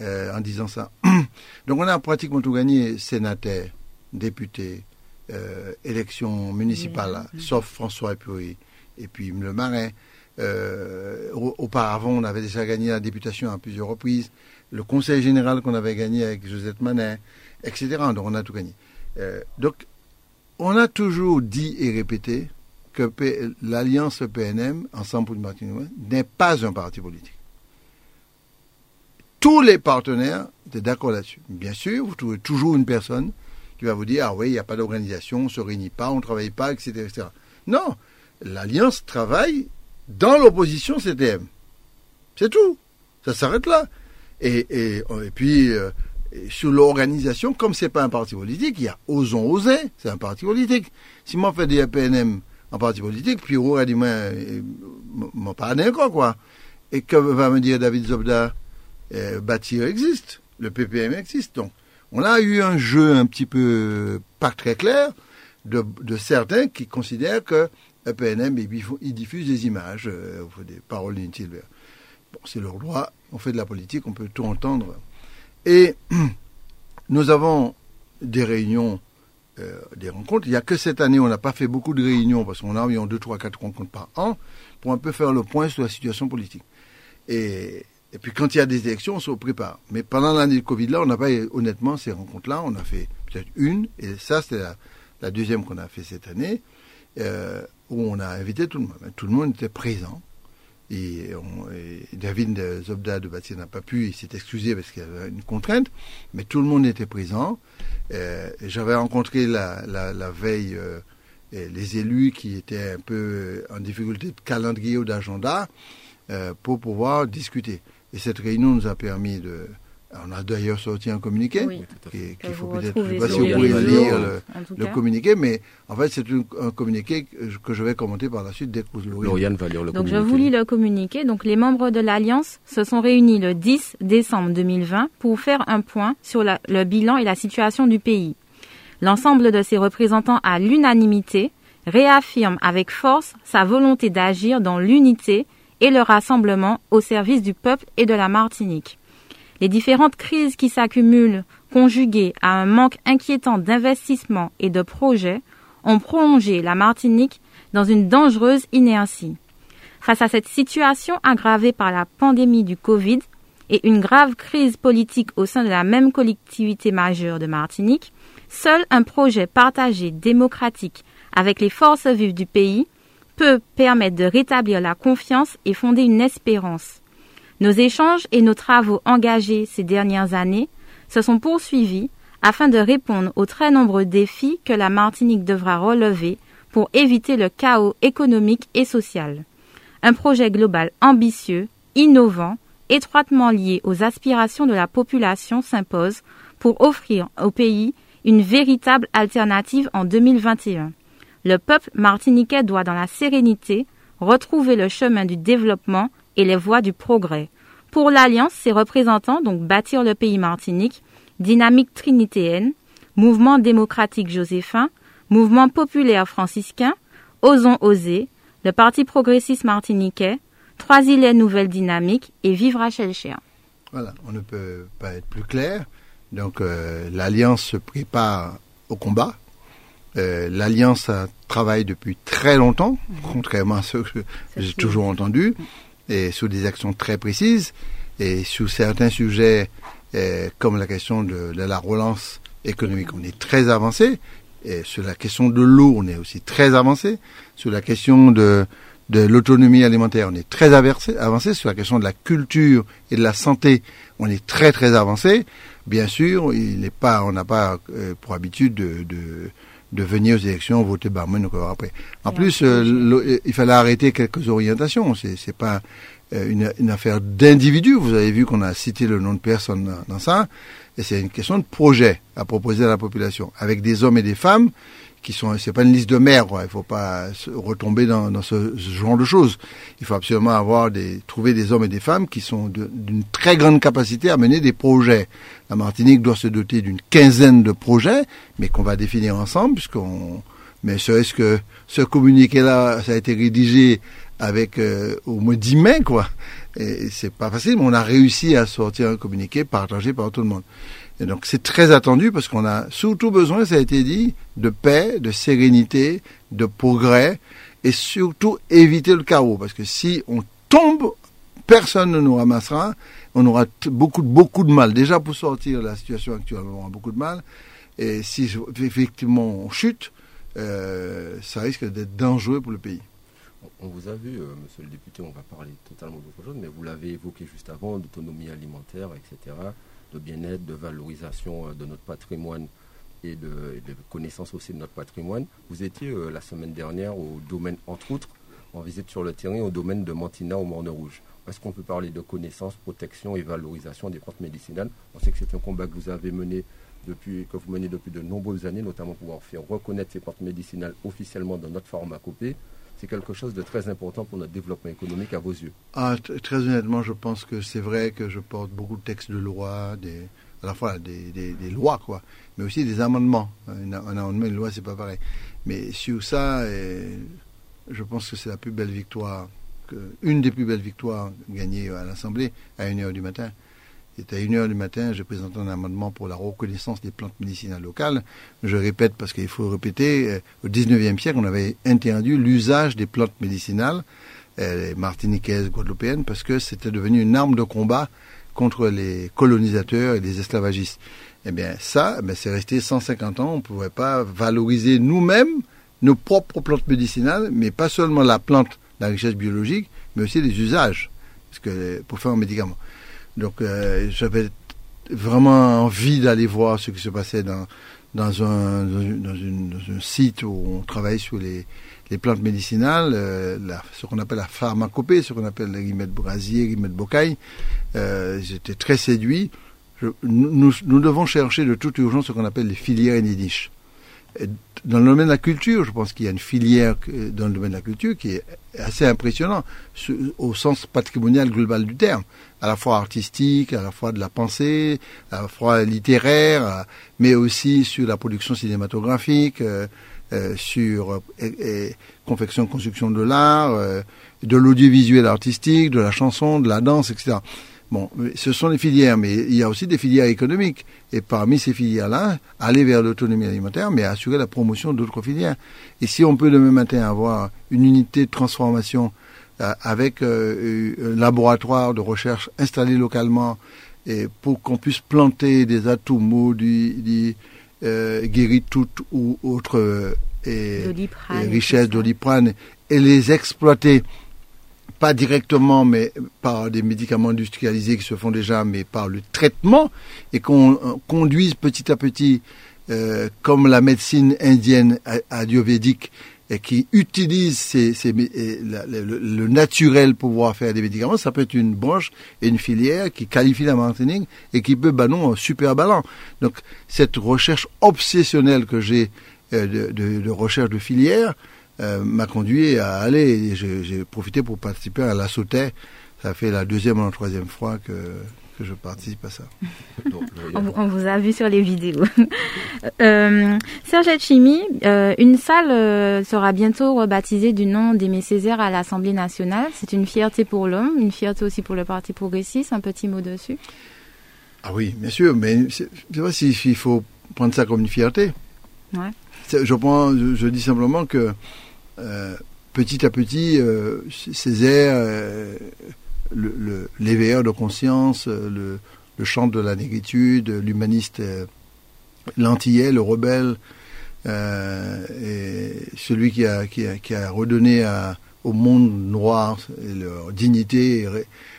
euh, en disant ça. Donc on a pratiquement tout gagné, sénateur, député, euh, élection municipale, sauf François Epoury et puis le Marais. Euh, auparavant, on avait déjà gagné la députation à plusieurs reprises, le conseil général qu'on avait gagné avec Josette Manet, etc. Donc on a tout gagné. Euh, donc on a toujours dit et répété que l'alliance PNM, Ensemble pour le Martinique, n'est pas un parti politique. Tous les partenaires étaient d'accord là-dessus. Bien sûr, vous trouvez toujours une personne qui va vous dire, ah oui, il n'y a pas d'organisation, on ne se réunit pas, on ne travaille pas, etc. etc. Non, l'Alliance travaille dans l'opposition CTM. C'est tout. Ça s'arrête là. Et, et, puis, euh, sur l'organisation, comme c'est pas un parti politique, il y a Osons Oser, c'est un parti politique. Si moi je fais des PNM en parti politique, puis on a dit, moi, mon pas quoi, quoi. Et que va me dire David Zobda? Euh, Bâtir existe, le PPM existe. Donc, on a eu un jeu un petit peu pas très clair de, certains qui considèrent que le PNM, il diffuse des images, euh, des paroles inutiles. Bon, c'est leur droit, on fait de la politique, on peut tout entendre. Et nous avons des réunions, euh, des rencontres. Il n'y a que cette année, on n'a pas fait beaucoup de réunions, parce qu'on a environ 2, 3, 4 rencontres par an, pour un peu faire le point sur la situation politique. Et puis quand il y a des élections, on se prépare. Mais pendant l'année de Covid, là, on n'a pas, honnêtement, ces rencontres-là, on a fait peut-être une, et ça, c'était la, deuxième qu'on a fait cette année, euh, où on a invité tout le monde. Tout le monde était présent. Et, David Zobda de Bâti n'a pas pu, il s'est excusé parce qu'il avait une contrainte, mais tout le monde était présent. Euh, J'avais rencontré la, veille euh, les élus qui étaient un peu en difficulté de calendrier ou d'agenda pour pouvoir discuter. Et cette réunion nous a permis de. On a d'ailleurs sorti un communiqué, qu'il faut peut-être, je ne sais pas si vous pouvez lire le, communiqué, mais en fait c'est un communiqué que je vais commenter par la suite dès que vous Lauriane va lire le Donc je vous lis le communiqué. Donc les membres de l'Alliance se sont réunis le 10 décembre 2020 pour faire un point sur le bilan et la situation du pays. L'ensemble de ses représentants à l'unanimité réaffirme avec force sa volonté d'agir dans l'unité et le rassemblement au service du peuple et de la Martinique. Les différentes crises qui s'accumulent, conjuguées à un manque inquiétant d'investissement et de projets, ont prolongé la Martinique dans une dangereuse inertie. Face à cette situation aggravée par la pandémie du Covid et une grave crise politique au sein de la même collectivité majeure de Martinique, seul un projet partagé démocratique avec les forces vives du pays peut permettre de rétablir la confiance et fonder une espérance. Nos échanges et nos travaux engagés ces dernières années se sont poursuivis afin de répondre aux très nombreux défis que la Martinique devra relever pour éviter le chaos économique et social. Un projet global ambitieux, innovant, étroitement lié aux aspirations de la population s'impose pour offrir au pays une véritable alternative en 2021. Le peuple martiniquais doit, dans la sérénité, retrouver le chemin du développement et les voies du progrès. Pour l'Alliance, ses représentants, donc bâtir le pays martinique, dynamique trinitéenne, mouvement démocratique joséphin, mouvement populaire franciscain, Osons oser, le Parti progressiste martiniquais, Trois îles nouvelles dynamiques et Vive Rachel Chien. Voilà, on ne peut pas être plus clair. Donc euh, l'Alliance se prépare au combat, euh, L'Alliance travaille depuis très longtemps, contrairement à ce que j'ai toujours entendu, et sur des actions très précises, et sur certains sujets euh, comme la question de, la relance économique, on est très avancé. Et sur la question de l'eau, on est aussi très avancé. Sur la question de, de l'autonomie alimentaire, on est très avancé, avancé. Sur la question de la culture et de la santé, on est très très avancé. Bien sûr, il n'est pas, on n'a pas euh, pour habitude de, de de venir aux élections, voter Barman encore après. En plus, euh, il fallait arrêter quelques orientations. C'est, c'est pas une, une affaire d'individu. Vous avez vu qu'on a cité le nom de personne dans ça. Et c'est une question de projet à proposer à la population, avec des hommes et des femmes qui sont, c'est pas une liste de maires, quoi. Il faut pas retomber dans, dans ce, genre de choses. Il faut absolument avoir des, trouver des hommes et des femmes qui sont d'une très grande capacité à mener des projets. La Martinique doit se doter d'une quinzaine de projets, mais qu'on va définir ensemble, puisqu'on, mais serait-ce que ce communiqué-là, ça a été rédigé avec euh, au moins 10 mains, quoi? Et c'est pas facile, mais on a réussi à sortir un communiqué partagé par tout le monde. Et donc c'est très attendu parce qu'on a surtout besoin, ça a été dit, de paix, de sérénité, de progrès et surtout éviter le chaos. Parce que si on tombe, personne ne nous ramassera. On aura beaucoup, beaucoup de mal. Déjà pour sortir de la situation actuelle, on aura beaucoup de mal. Et si effectivement on chute, euh, ça risque d'être dangereux pour le pays. On vous a vu, euh, monsieur le député, on va parler totalement d'autre chose, mais vous l'avez évoqué juste avant, d'autonomie alimentaire, etc de bien-être, de valorisation euh, de notre patrimoine et de, connaissance aussi de notre patrimoine. Vous étiez euh, la semaine dernière au domaine, entre autres, en visite sur le terrain au domaine de Mantina au Morne Rouge. Est-ce qu'on peut parler de connaissance, protection et valorisation des plantes médicinales? On sait que c'est un combat que vous avez mené depuis, que vous menez depuis de nombreuses années, notamment pour pouvoir faire reconnaître ces plantes médicinales officiellement dans notre pharmacopée c'est quelque chose de très important pour notre développement économique à vos yeux ah, Très honnêtement, je pense que c'est vrai que je porte beaucoup de textes de loi, à la fois des, lois, quoi, mais aussi des amendements. Un, amendement une loi, c'est pas pareil. Mais sur ça, je pense que c'est la plus belle victoire, une des plus belles victoires gagnées à l'Assemblée à 1h du matin. C'était à 1h du matin, j'ai présenté un amendement pour la reconnaissance des plantes médicinales locales. Je répète parce qu'il faut répéter, euh, au 19e siècle, on avait interdit l'usage des plantes médicinales euh, martiniquaises, guadeloupéennes, parce que c'était devenu une arme de combat contre les colonisateurs et les esclavagistes. Eh bien, ça, eh c'est resté 150 ans. On ne pouvait pas valoriser nous-mêmes nos propres plantes médicinales, mais pas seulement la plante, la richesse biologique, mais aussi les usages, parce que pour faire un médicament. Donc euh, j'avais vraiment envie d'aller voir ce qui se passait dans, un, site où on travaille sur les, plantes médicinales, euh, ce qu'on appelle la pharmacopée, ce qu'on appelle les rimette brasier, rimette bocaille. Euh, J'étais très séduit. nous, nous, devons chercher de toute urgence ce qu'on appelle les filières niches. Dans le domaine de la culture, je pense qu'il y a une filière dans le domaine de la culture qui est assez impressionnant au sens patrimonial global du terme à la fois artistique, à la fois de la pensée, à la fois littéraire, euh, mais aussi sur la production cinématographique, euh, euh, sur confection, construction de l'art, de l'audiovisuel artistique, de la chanson, de la danse, etc. Bon, ce sont les filières, mais il y a aussi des filières économiques. Et parmi ces filières-là, aller vers l'autonomie alimentaire, mais assurer la promotion d'autres filières. Et si on peut demain matin avoir une unité de transformation euh, avec euh, un laboratoire de recherche installé localement et pour qu'on puisse planter des atomes du, du euh, ou autres richesses d'oliprane et les exploiter pas directement, mais par des médicaments industrialisés qui se font déjà, mais par le traitement, et qu'on conduise petit à petit, comme la médecine indienne adiuvédique, et qui utilise le, naturel pour pouvoir faire des médicaments, ça peut être une branche et une filière qui qualifie la Martinique et qui peut, bah non, super ballon. Donc, cette recherche obsessionnelle que j'ai euh, de, recherche de filière euh, m'a conduit à aller, j'ai profité pour participer à la sauté. Ça fait la deuxième ou la troisième fois que que je participe à ça. on, vous a vu sur les vidéos. euh, Serge Chimi, euh, une salle euh, sera bientôt rebaptisée du nom d'Aimé Césaire à l'Assemblée nationale. C'est une fierté pour l'homme, une fierté aussi pour le Parti progressiste. Un petit mot dessus. Ah oui, bien sûr, mais je ne sais pas s'il faut prendre ça comme une fierté. Ouais. Je, prends, je, dis simplement que euh, petit à petit, Césaire le, l'éveilleur de conscience, euh, le, chant de la négritude, l'humaniste euh, l'antillais, le rebelle, euh, celui qui a, redonné au monde noir leur dignité,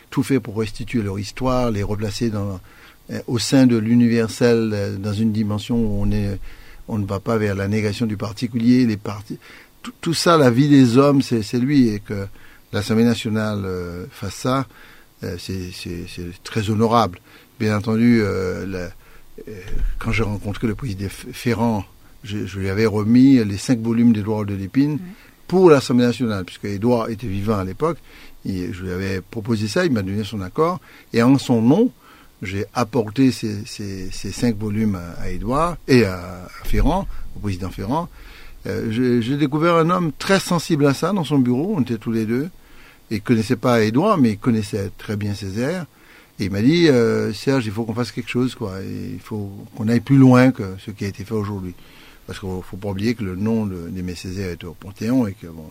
tout fait pour restituer leur histoire, les replacer au sein de l'universel, dans une dimension où on, ne va pas vers la négation du particulier, les partis, tout, tout ça, la vie des hommes, c'est, lui, et que l'Assemblée nationale euh, fasse ça, euh, c'est très honorable. Bien entendu, quand j'ai rencontré le président Ferrand, je, je, lui avais remis les cinq volumes d'Édouard de Lépine pour l'Assemblée nationale, puisque Édouard était vivant à l'époque. Je lui avais proposé ça, il m'a donné son accord, et en son nom, j'ai apporté ces, ces, ces, cinq volumes à, Édouard et à, Ferrand, au président Ferrand. Euh, j'ai découvert un homme très sensible à ça dans son bureau, on était tous les deux. Il connaissait pas Édouard, mais il connaissait très bien Césaire. Et il m'a dit, euh, Serge, il faut qu'on fasse quelque chose, quoi. il faut qu'on aille plus loin que ce qui a été fait aujourd'hui. Parce qu'il ne faut pas oublier que le nom d'Aimé Césaire est au Panthéon et que bon,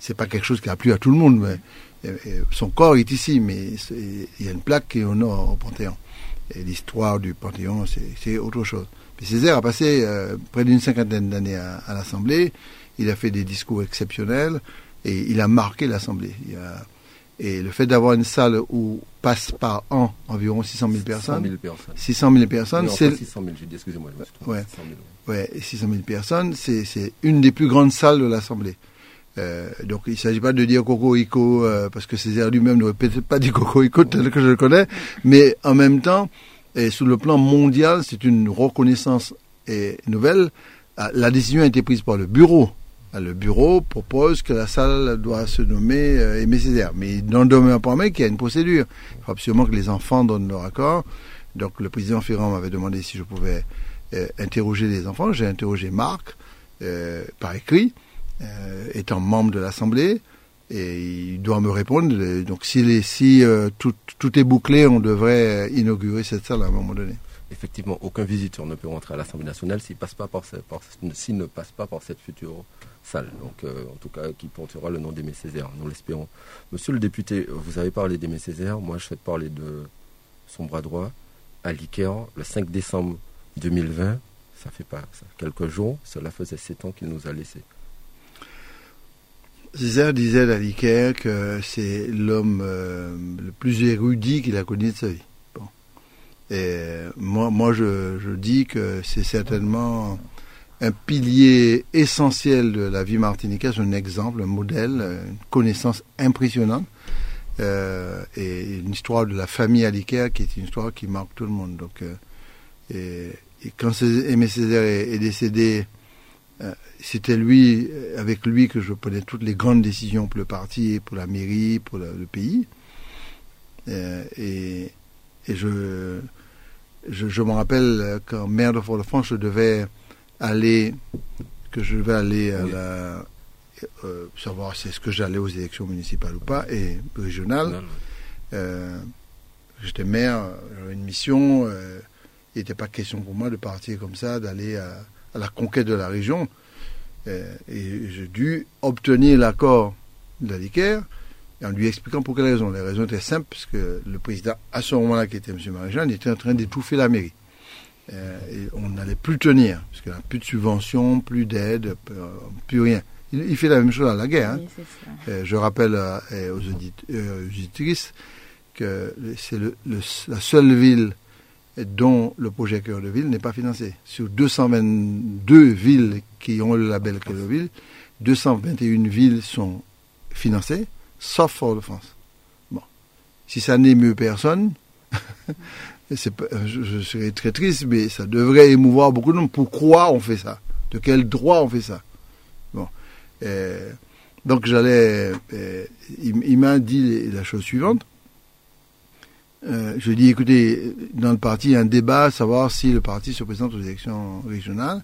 c'est pas quelque chose qui a plu à tout le monde. Mais, son corps est ici, mais il y a une plaque qui est au nord, au Panthéon. Et l'histoire du Panthéon, c'est autre chose. Mais Césaire a passé euh, près d'une cinquantaine d'années à, à l'Assemblée. Il a fait des discours exceptionnels et il a marqué l'Assemblée. Et le fait d'avoir une salle où passe par an environ 600 000 personnes. 600 000 personnes. 600 000 personnes. c'est 600 000, excusez-moi. Ouais, 600 000. ouais, 600 000 personnes, c'est une des plus grandes salles de l'Assemblée. Euh, donc il ne s'agit pas de dire Cocorico, euh, parce que Césaire lui-même n'aurait peut-être pas dit Cocorico tel que je le connais, mais en même temps, et sous le plan mondial, c'est une reconnaissance nouvelle. Euh, la décision a été prise par le bureau. Euh, le bureau propose que la salle doit se nommer euh, Aimé Césaire. Mais il n'en demeure pas moins qu'il y a une procédure. Il faut absolument que les enfants donnent leur accord. Donc le président Ferrand m'avait demandé si je pouvais euh, interroger les enfants. J'ai interrogé Marc euh, par écrit, étant membre de l'Assemblée. Et il doit me répondre. Donc si, les, si tout, tout, est bouclé, on devrait inaugurer cette salle à un moment donné effectivement, aucun visiteur ne peut rentrer à l'Assemblée nationale s'il passe pas par, par s'il ne passe pas par cette future salle. Donc, euh, en tout cas, qui portera le nom d'Aimé Césaire, nous l'espérons. Monsieur le député, vous avez parlé d'Aimé Césaire. Moi, je vais parler de son bras droit, à l'Iker, le 5 décembre 2020. Ça fait pas quelques jours. Cela faisait sept ans qu'il nous a laissés. Césaire disait à l'Iker que c'est l'homme euh, le plus érudit qu'il a connu de sa vie. Et moi, moi je, dis que c'est certainement un pilier essentiel de la vie martiniquaise, un exemple, un modèle, une connaissance impressionnante. Euh, et une histoire de la famille Alicaire qui est une histoire qui marque tout le monde. Donc, euh, et, quand Aimé Césaire est, décédé, euh, c'était lui, avec lui, que je prenais toutes les grandes décisions pour le parti, pour la mairie, pour le, le pays. Euh, et, et je, je, je me rappelle qu'en maire de Fort-de-France, je devais aller, que je devais aller à la, euh, savoir si est-ce que j'allais aux élections municipales ou pas, et régionales. Euh, J'étais maire, j'avais une mission, euh, il n'était pas question pour moi de partir comme ça, d'aller à, à, la conquête de la région. Euh, et j'ai dû obtenir l'accord de la DICAire, en lui expliquant pour quelle raison. Les raisons étaient simples, parce que le président, à ce moment-là, qui était M. Maréchal, était en train d'étouffer la mairie. Euh, et on n'allait plus tenir, parce qu'il n'y a plus de subventions, plus d'aide, plus rien. Il, il, fait la même chose à la guerre. Hein. Oui, euh, je rappelle euh, aux, audit, euh, auditrices que c'est la seule ville dont le projet Cœur de Ville n'est pas financé. Sur 222 villes qui ont le label Cœur de Ville, 221 villes sont financées, sauf Fort-de-France. Bon. Si ça n'émeut personne, je, serais très triste, mais ça devrait émouvoir beaucoup de monde. Pourquoi on fait ça? De quel droit on fait ça? Bon. Euh, donc j'allais. Euh, il m'a dit la chose suivante. Euh, je dis, écoutez, dans le parti, il y a un débat à savoir si le parti se présente aux élections régionales.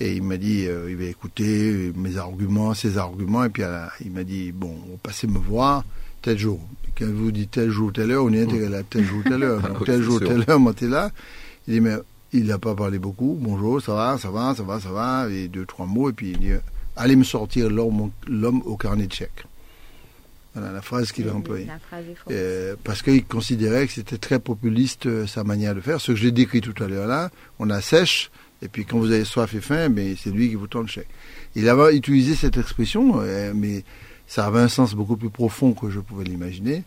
Et il m'a dit, euh, il va écouter mes arguments, ses arguments, et puis il m'a dit, bon, passer me voir tel jour. Quand vous dites tel jour, telle heure, on est intégré là, tel jour, telle heure. Donc, tel jour, telle heure, moi, t'es là. Il dit, mais il n'a pas parlé beaucoup. Bonjour, ça va, ça va, ça va, ça va. Et deux, trois mots. Et puis il dit, allez me sortir l'homme au carnet de chèques. Voilà la phrase qu'il a employée. Euh, parce qu'il considérait que c'était très populiste euh, sa manière de faire. Ce que j'ai décrit tout à l'heure là, on a sèche, et puis quand vous avez soif et faim, mais c'est lui qui vous tend le chèque. Il avait utilisé cette expression, euh, mais ça avait un sens beaucoup plus profond que je pouvais l'imaginer.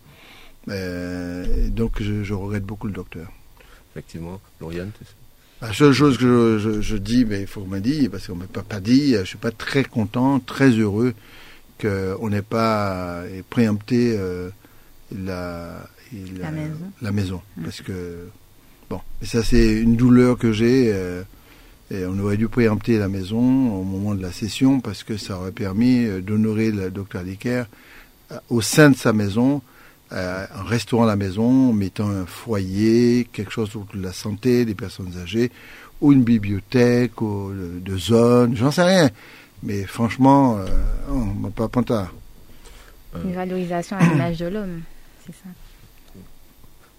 Euh, donc je, je, regrette beaucoup le docteur. Effectivement. Lauriane La seule chose que je, je, je dis, mais il faut qu'on me dise, parce qu'on ne m'a pas, pas dit, je ne suis pas très content, très heureux qu'on n'ait pas préempté la, la, maison. La maison. Mmh. Parce que, bon, et ça c'est une douleur que j'ai. et on aurait dû préempter la maison au moment de la session parce que ça aurait permis d'honorer le docteur Dicker au sein de sa maison euh, en restaurant la maison, en mettant un foyer, quelque chose autour de la santé des personnes âgées, ou une bibliothèque, ou de zone, j'en sais rien. Mais franchement, euh, on m'a pas pantard. Une valorisation à l'image de l'homme, c'est ça.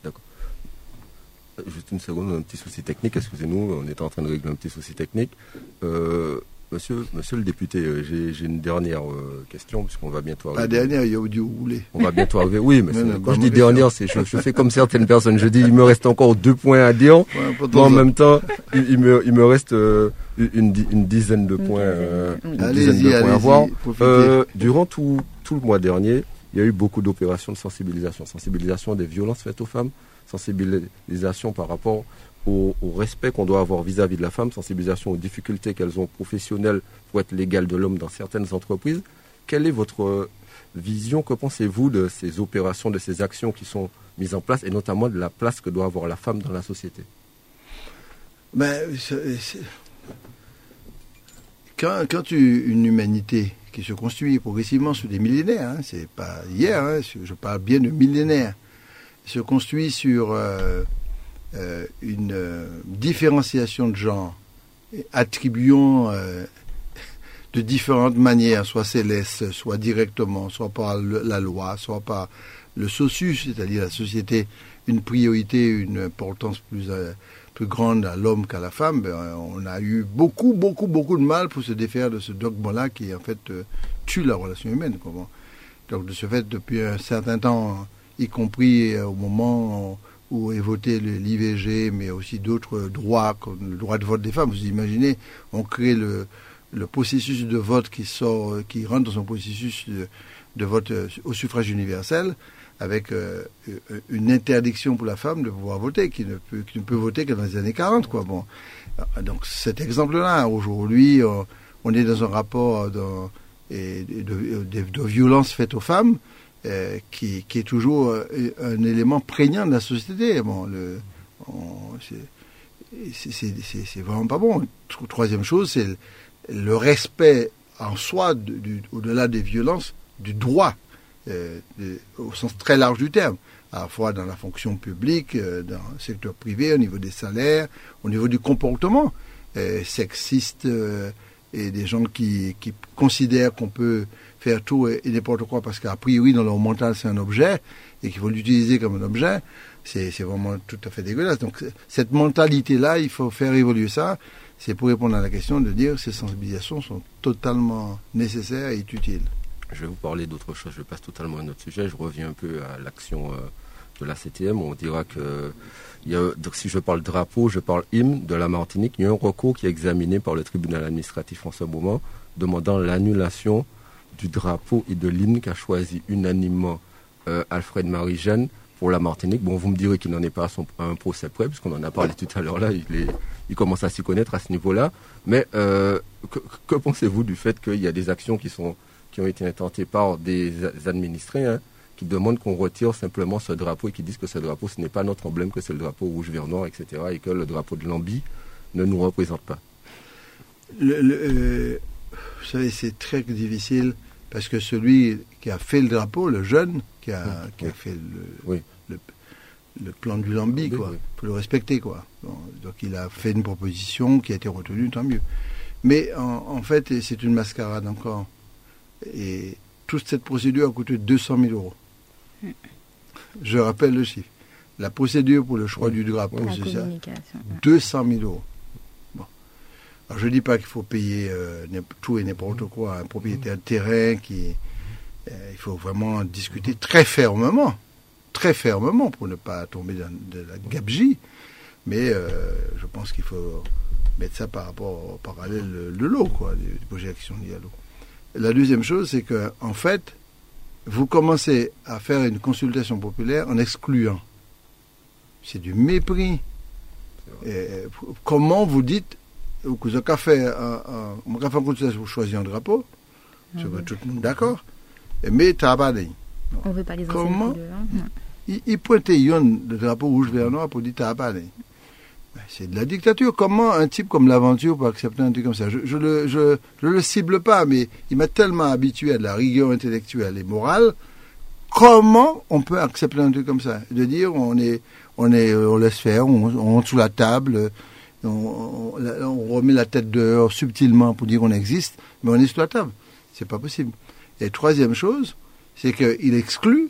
D'accord. Juste une seconde, un petit souci technique, excusez-nous, on est en train de régler un petit souci technique. Euh, Monsieur, monsieur le député, euh, j'ai une dernière euh, question, puisqu'on va bientôt arriver. La dernière, il y a où vous voulez. On va bientôt arriver. Oui, mais quand je dis dernière, c'est je, je, fais comme certaines personnes. Je dis, il me reste encore deux points à dire. mais en même temps, il, me, il me reste euh, une, une, dizaine de points, une dizaine de points à voir. durant tout, tout le mois dernier, il y a eu beaucoup d'opérations de sensibilisation. Sensibilisation des violences faites aux femmes, sensibilisation par rapport au, respect qu'on doit avoir vis-à-vis de la femme, sensibilisation aux difficultés qu'elles ont professionnelles pour être l'égal de l'homme dans certaines entreprises. Quelle est votre vision? Que pensez-vous de ces opérations, de ces actions qui sont mises en place et notamment de la place que doit avoir la femme dans la société? Ben, quand, quand une humanité qui se construit progressivement sur des millénaires, hein, c'est pas hier, hein, je parle bien de millénaires, se construit sur euh, euh, une euh, différenciation de genre, attribuant euh, de différentes manières, soit céleste, soit directement, soit par la loi, soit par le socius, c'est-à-dire la société, une priorité, une importance plus, plus grande à l'homme qu'à la femme, ben, on a eu beaucoup, beaucoup, beaucoup de mal pour se défaire de ce dogme-là qui, en fait, tue la relation humaine. Comment. Donc, de ce fait, depuis un certain temps, y compris au moment où est voté l'IVG, mais aussi d'autres droits, comme le droit de vote des femmes. Vous imaginez, on crée le, processus de vote qui sort, qui rentre dans un processus de, vote euh, au suffrage universel, avec euh, une interdiction pour la femme de pouvoir voter, qui ne peut, voter que dans les années 40, quoi. Bon, donc cet exemple-là, aujourd'hui, on, est dans un rapport de, de violence faite aux femmes euh, qui, est toujours euh, un élément prégnant de la société. Bon, le, c'est vraiment pas bon. Troisième chose, c'est le, respect en soi, au-delà des violences, du droit, euh, au sens très large du terme, à la fois dans la fonction publique, dans le secteur privé, au niveau des salaires, au niveau du comportement sexiste et des gens qui considèrent qu'on peut faire tout et, n'importe quoi parce qu'a priori dans leur mental c'est un objet et qu'il faut l'utiliser comme un objet, c'est vraiment tout à fait dégueulasse. Donc cette mentalité-là, il faut faire évoluer ça. C'est pour répondre à la question de dire ces sensibilisations sont totalement nécessaires et utiles. Je vais vous parler d'autre chose, je passe totalement à un autre sujet, je reviens un peu à l'action euh, de la CTM. On dira que si je parle drapeau, je parle hymne de la Martinique. Il y a un recours qui est examiné par le tribunal administratif en ce moment, demandant l'annulation du drapeau et de l'hymne qu'a choisi unanimement euh, Alfred Marie-Jeanne pour la Martinique. Bon, vous me direz qu'il n'en est pas à, un procès près, puisqu'on en a parlé tout à l'heure là, il, commence à s'y connaître à ce niveau-là. Mais euh, que, pensez-vous du fait qu'il y a des actions qui, sont, qui ont été intentées par des administrés hein, qui demandent qu'on retire simplement ce drapeau et qui disent que ce drapeau, ce n'est pas notre emblème, que c'est le drapeau rouge, vert, noir, etc. et que le drapeau de l'Ambi ne nous représente pas? Euh, Vous savez, c'est très difficile parce que celui qui a fait le drapeau, le jeune, qui a, qui a fait le, le, plan du Lambi, quoi, il faut le respecter, quoi. donc il a fait une proposition qui a été retenue, tant mieux. Mais en, fait, c'est une mascarade encore. Et toute cette procédure a coûté 200 000 euros. Je rappelle le chiffre. La procédure pour le choix du drapeau, c'est ça 200 000 euros je ne dis pas qu'il faut payer euh, tout et n'importe quoi à un propriétaire de terrain qui. Euh, il faut vraiment discuter très fermement, très fermement pour ne pas tomber dans de la gabegie. Mais euh, je pense qu'il faut mettre ça par rapport au parallèle de l'eau, quoi, projections liées à l'eau. La deuxième chose, c'est que, en fait, vous commencez à faire une consultation populaire en excluant. C'est du mépris. comment vous dites vous avez fait un, un, consultation pour choisir un drapeau, je vois tout le monde d'accord. Mais travail. On veut pas les Comment. Il, pointait le drapeau rouge, vert, noir pour dire. Ben, C'est de la dictature. Comment un type comme l'aventure peut accepter un truc comme ça? Je je le, je, je le cible pas, mais il m'a tellement habitué à de la rigueur intellectuelle et morale. Comment on peut accepter un truc comme ça? De dire on est, on est, on laisse faire, on, on monte sous la table, on, on- on remet la tête dehors subtilement pour dire qu'on existe, mais on est sous la table. C'est pas possible. Et troisième chose, c'est qu'il exclut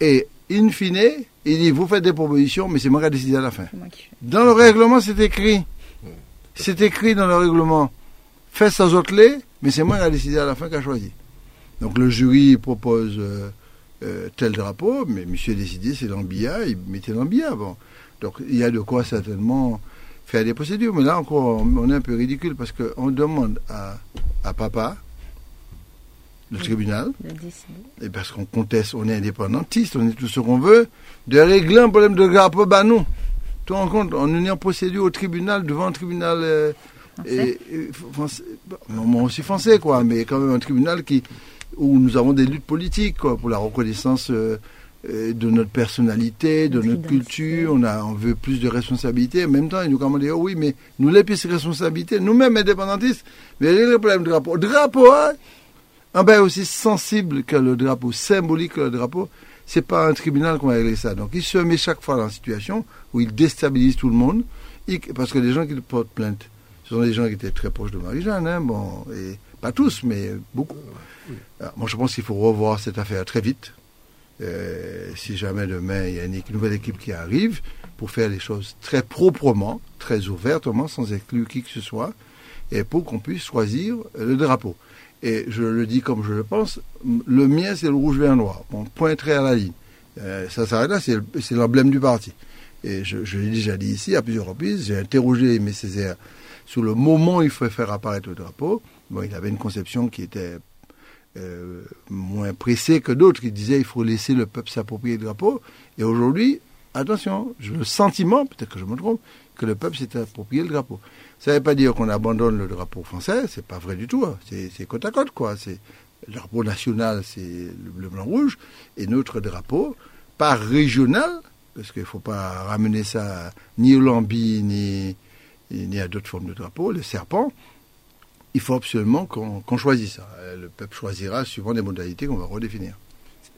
et in fine, il dit vous faites des propositions, mais c'est moi qui ai décidé à la fin. Fais. Dans le règlement, c'est écrit. C'est écrit dans le règlement. Sans autre lait, mais c'est moi qui ai décidé à la fin qui a choisi. Donc le jury propose euh, euh, tel drapeau, mais monsieur a décidé, c'est l'ambia, il mettait l'ambia. Bon. Donc il y a de quoi certainement faire des procédures. Mais là encore, on, est un peu ridicule parce qu'on demande à, à papa, le tribunal, et parce qu'on conteste, on est indépendantiste, on est tout ce qu'on veut, de régler un problème de drapeau, bah nous. Tu te rends compte, on est en procédure au tribunal, devant un tribunal euh, Français. et- et français, bah, non, moi aussi français, quoi, mais quand même un tribunal qui, où nous avons des luttes politiques, quoi, pour la reconnaissance euh, de notre personnalité, de Notre culture, on, a, on veut plus de responsabilités. En même temps, ils nous commandent, oh oui, mais nous, les plus responsabilités, nous-mêmes indépendantistes, mais le problème de drapeau. Drapeau, hein, un bail aussi sensible que le drapeau, symbolique que le drapeau, c'est pas un tribunal qu'on va régler ça. Donc il se met chaque fois dans une situation où il déstabilise tout le monde, parce que les gens qui le portent plainte, ce sont des gens qui étaient très proches de Marie-Jeanne, hein, bon, et pas tous, mais beaucoup. Alors, moi je pense qu'il faut revoir cette affaire très vite. Euh, si jamais demain il y a une nouvelle équipe qui arrive pour faire les choses très proprement, très ouvertement, sans exclure qui que ce soit, et pour qu'on puisse choisir le drapeau. Et je le dis comme je le pense, m- le mien c'est le rouge vert noir. On pointerait à la ligne. Euh, ça s'arrête là, c'est le- c'est l'emblème du parti. Et je, l'ai déjà dit ici à plusieurs reprises, j'ai interrogé Aimé Césaire sur le moment où il faut faire apparaître le drapeau. Bon, il avait une conception qui était euh, moins pressée que d'autres. Il disait il faut laisser le peuple s'approprier le drapeau. Et aujourd'hui, attention, j'ai le sentiment, peut-être que je me trompe, que le peuple s'est approprié le drapeau. Ça ne veut pas dire qu'on abandonne le drapeau français, c'est pas vrai du tout. hein. C'est côte à côte, quoi. Le drapeau national, c'est le blanc, rouge, et notre drapeau, pas régional, parce qu'il ne faut pas ramener ça ni au lambi, ni, ni à d'autres formes de drapeaux, le serpent. Il faut absolument qu'on choisisse ça. Euh, Le peuple choisira suivant des modalités qu'on va redéfinir.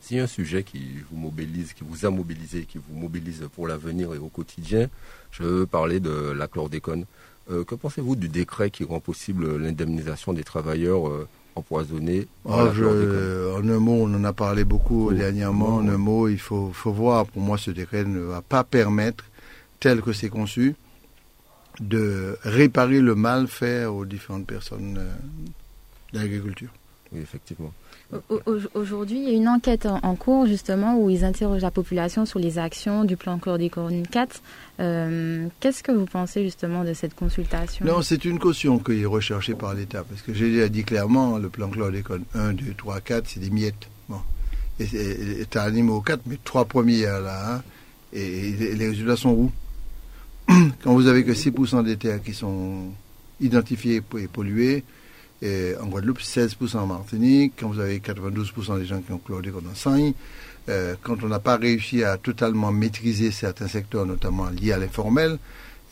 S'il y a un sujet qui vous mobilise, qui vous a mobilisé, qui vous mobilise pour l'avenir et au quotidien, je veux parler de la chlordécone. Euh, que pensez-vous du décret qui rend possible l'indemnisation des travailleurs euh, empoisonnés Ah, je- en un mot, on en a parlé beaucoup dernièrement. En un mot, il faut, faut voir. Pour moi, ce décret ne va pas permettre, tel que c'est conçu, de réparer le mal fait aux différentes personnes euh, de l'agriculture. Oui, effectivement. Au- au- Aujourd'hui, il y a une enquête en, cours justement où ils interrogent la population sur les actions du plan chlordécone 4. Euh, Qu'est-ce que vous pensez justement de cette consultation? Non, c'est une caution qui est recherchée par l'État. Parce que j'ai déjà dit clairement, le plan chlordécone 1, 2, 3, 4, c'est des miettes. Bon. Et tu as un numéro 4, mais trois premiers là. hein. et, et les résultats sont où Quand vous avez que 6% des terres qui sont identifiées et polluées, en Guadeloupe, 16% en Martinique, quand vous avez 92% des gens qui ont chlordécone en sang, euh, quand on n'a pas réussi à totalement maîtriser certains secteurs, notamment liés à l'informel,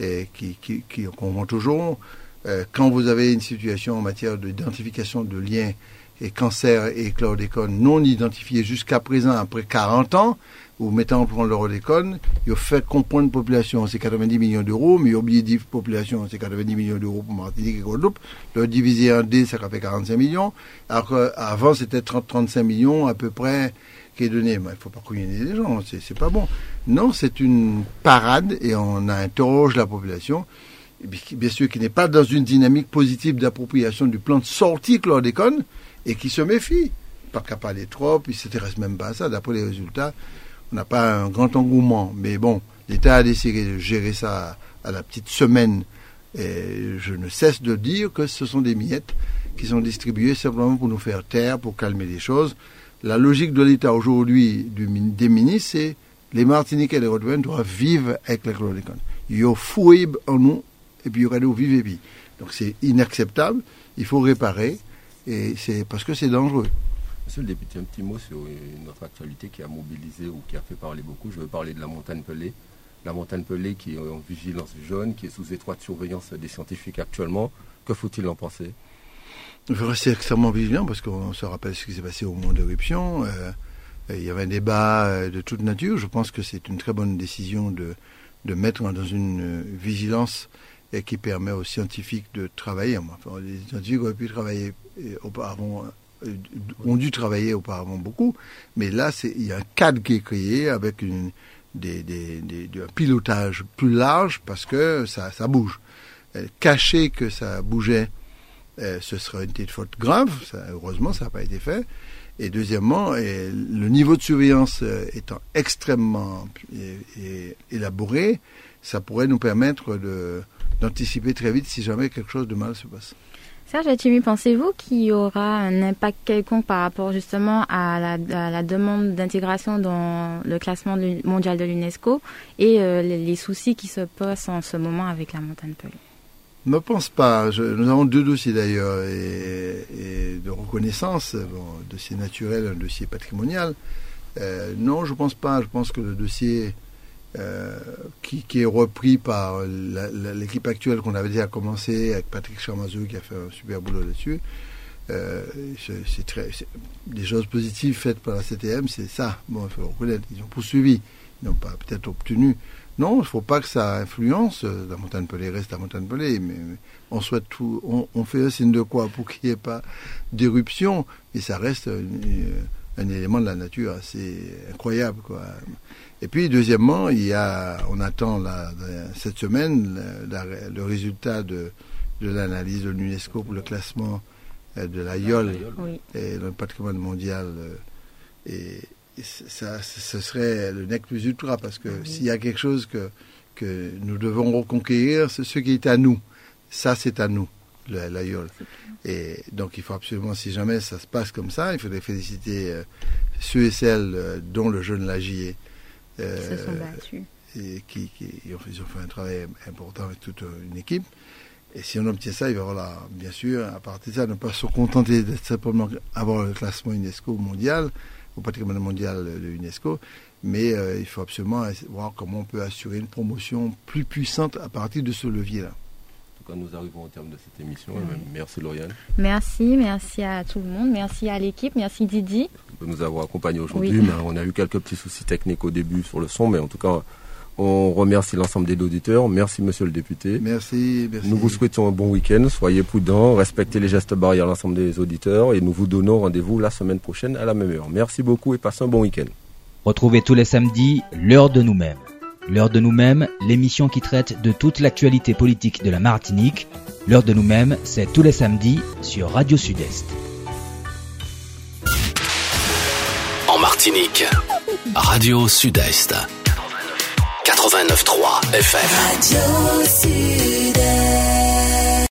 et qui, qui, qu'on voit toujours, euh, quand vous avez une situation en matière d'identification de liens et cancer et chlordécone non identifiés jusqu'à présent, après 40 ans, vous mettez en prendre le chlordécone, il fait comprendre la population, c'est 90 millions d'euros, mais oubliez dire population, c'est 90 millions d'euros pour Martinique et Guadeloupe, le diviser en D, ça fait 45 millions, alors qu'avant c'était 30-35 millions à peu près qui est donné. Il ne faut pas couillonner les gens, c'est pas bon. Non, c'est une parade et on interroge la population, bien sûr qui n'est pas dans une dynamique positive d'appropriation du plan de sortie chlordécone et qui se méfie. Pas qu'à parler trop, il ne s'intéresse même pas à ça. D'après les résultats, on n'a pas un grand engouement. Mais bon, l'État a décidé de gérer ça à la petite semaine. Et je ne cesse de dire que ce sont des miettes qui sont distribuées simplement pour nous faire taire, pour calmer les choses. La logique de l'État aujourd'hui, des ministres, c'est les Martiniquais et les Rodouins doivent vivre avec la chlordécone. Il y a en nous, et puis il y aura vivre. Donc c'est inacceptable, il faut réparer, et c'est parce que c'est dangereux. Monsieur le député, un petit mot sur notre actualité qui a mobilisé ou qui a fait parler beaucoup. Je veux parler de la montagne Pelée. La montagne Pelée qui est en vigilance jaune, qui est sous étroite surveillance des scientifiques actuellement. Que faut-il en penser? Il faut rester extrêmement vigilant parce qu'on se rappelle ce qui s'est passé au moment d'éruption. Euh, il y avait un débat euh, de toute nature. Je pense que c'est une très bonne décision de, de mettre dans une vigilance et qui permet aux scientifiques de travailler. Enfin, les scientifiques auraient pu travailler auparavant euh, ont dû travailler auparavant beaucoup, mais là, il y a un cadre qui est créé avec un pilotage plus large parce que ça, bouge. Euh, cacher que ça bougeait, euh, ce serait une petite faute grave. Heureusement, ça n'a pas été fait. Et deuxièmement, le niveau de surveillance étant extrêmement élaboré, ça pourrait nous permettre d'anticiper très vite si jamais quelque chose de mal se passe. Serge Atimi, pensez-vous qu'il y aura un impact quelconque par rapport justement à la, demande d'intégration dans le classement mondial de l'UNESCO et euh, les, soucis qui se posent en ce moment avec la montagne Pelée ne pense pas. nous avons deux dossiers d'ailleurs et, de reconnaissance, un dossier naturel, un dossier patrimonial. Euh, non, je pense pas. Je pense que le dossier euh, qui, est repris par l'équipe actuelle qu'on avait déjà commencé avec Patrick Charmazou qui a fait un super boulot là-dessus. Euh, c'est très des choses positives faites par la CTM, c'est ça. Bon, il faut reconnaître. Ils ont poursuivi, ils n'ont pas peut-être obtenu. Non, il ne faut pas que ça influence la montagne pelée reste la montagne pelée, mais, on souhaite tout, on, fait un signe de quoi pour qu'il n'y ait pas d'éruption, et ça reste un élément de la nature assez incroyable, quoi. Et puis, deuxièmement, il y a, on attend cette semaine le résultat de, l'analyse de l'UNESCO pour le classement euh, de la YOL et le patrimoine mondial. Euh, et, ça, ce serait le nec plus ultra, parce que ah s'il y a quelque chose que, que nous devons reconquérir, c'est ce qui est à nous. Ça, c'est à nous, la, YOL. Et donc, il faut absolument, si jamais ça se passe comme ça, il faudrait féliciter euh, ceux et celles dont le jeune Lagier euh, se sont battus. Et qui, ont, fait, un travail important avec toute une équipe. Et si on obtient ça, il va voilà, bien sûr, à partir de ça, ne pas se contenter de simplement avoir le classement UNESCO mondial, au patrimoine mondial de l'UNESCO, mais euh, il faut absolument voir comment on peut assurer une promotion plus puissante à partir de ce levier-là. Quand nous arrivons au terme de cette émission. Merci Lauriane. Merci, merci à tout le monde, merci à l'équipe, merci Didi. De nous avoir accompagnés aujourd'hui. On a eu quelques petits soucis techniques au début sur le son, mais en tout cas, on remercie l'ensemble des auditeurs. Merci Monsieur le député. Merci, merci. Nous vous souhaitons un bon week-end. Soyez prudents, respectez les gestes barrières l'ensemble des auditeurs et nous vous donnons rendez-vous la semaine prochaine à la même heure. Merci beaucoup et passez un bon week-end. Retrouvez tous les samedis l'heure de nous-mêmes. L'heure de nous-mêmes, l'émission qui traite de toute l'actualité politique de la Martinique. L'heure de nous-mêmes, c'est tous les samedis sur Radio Sud-Est. En Martinique, Radio Sud-Est. 89.3 FM. Radio Sud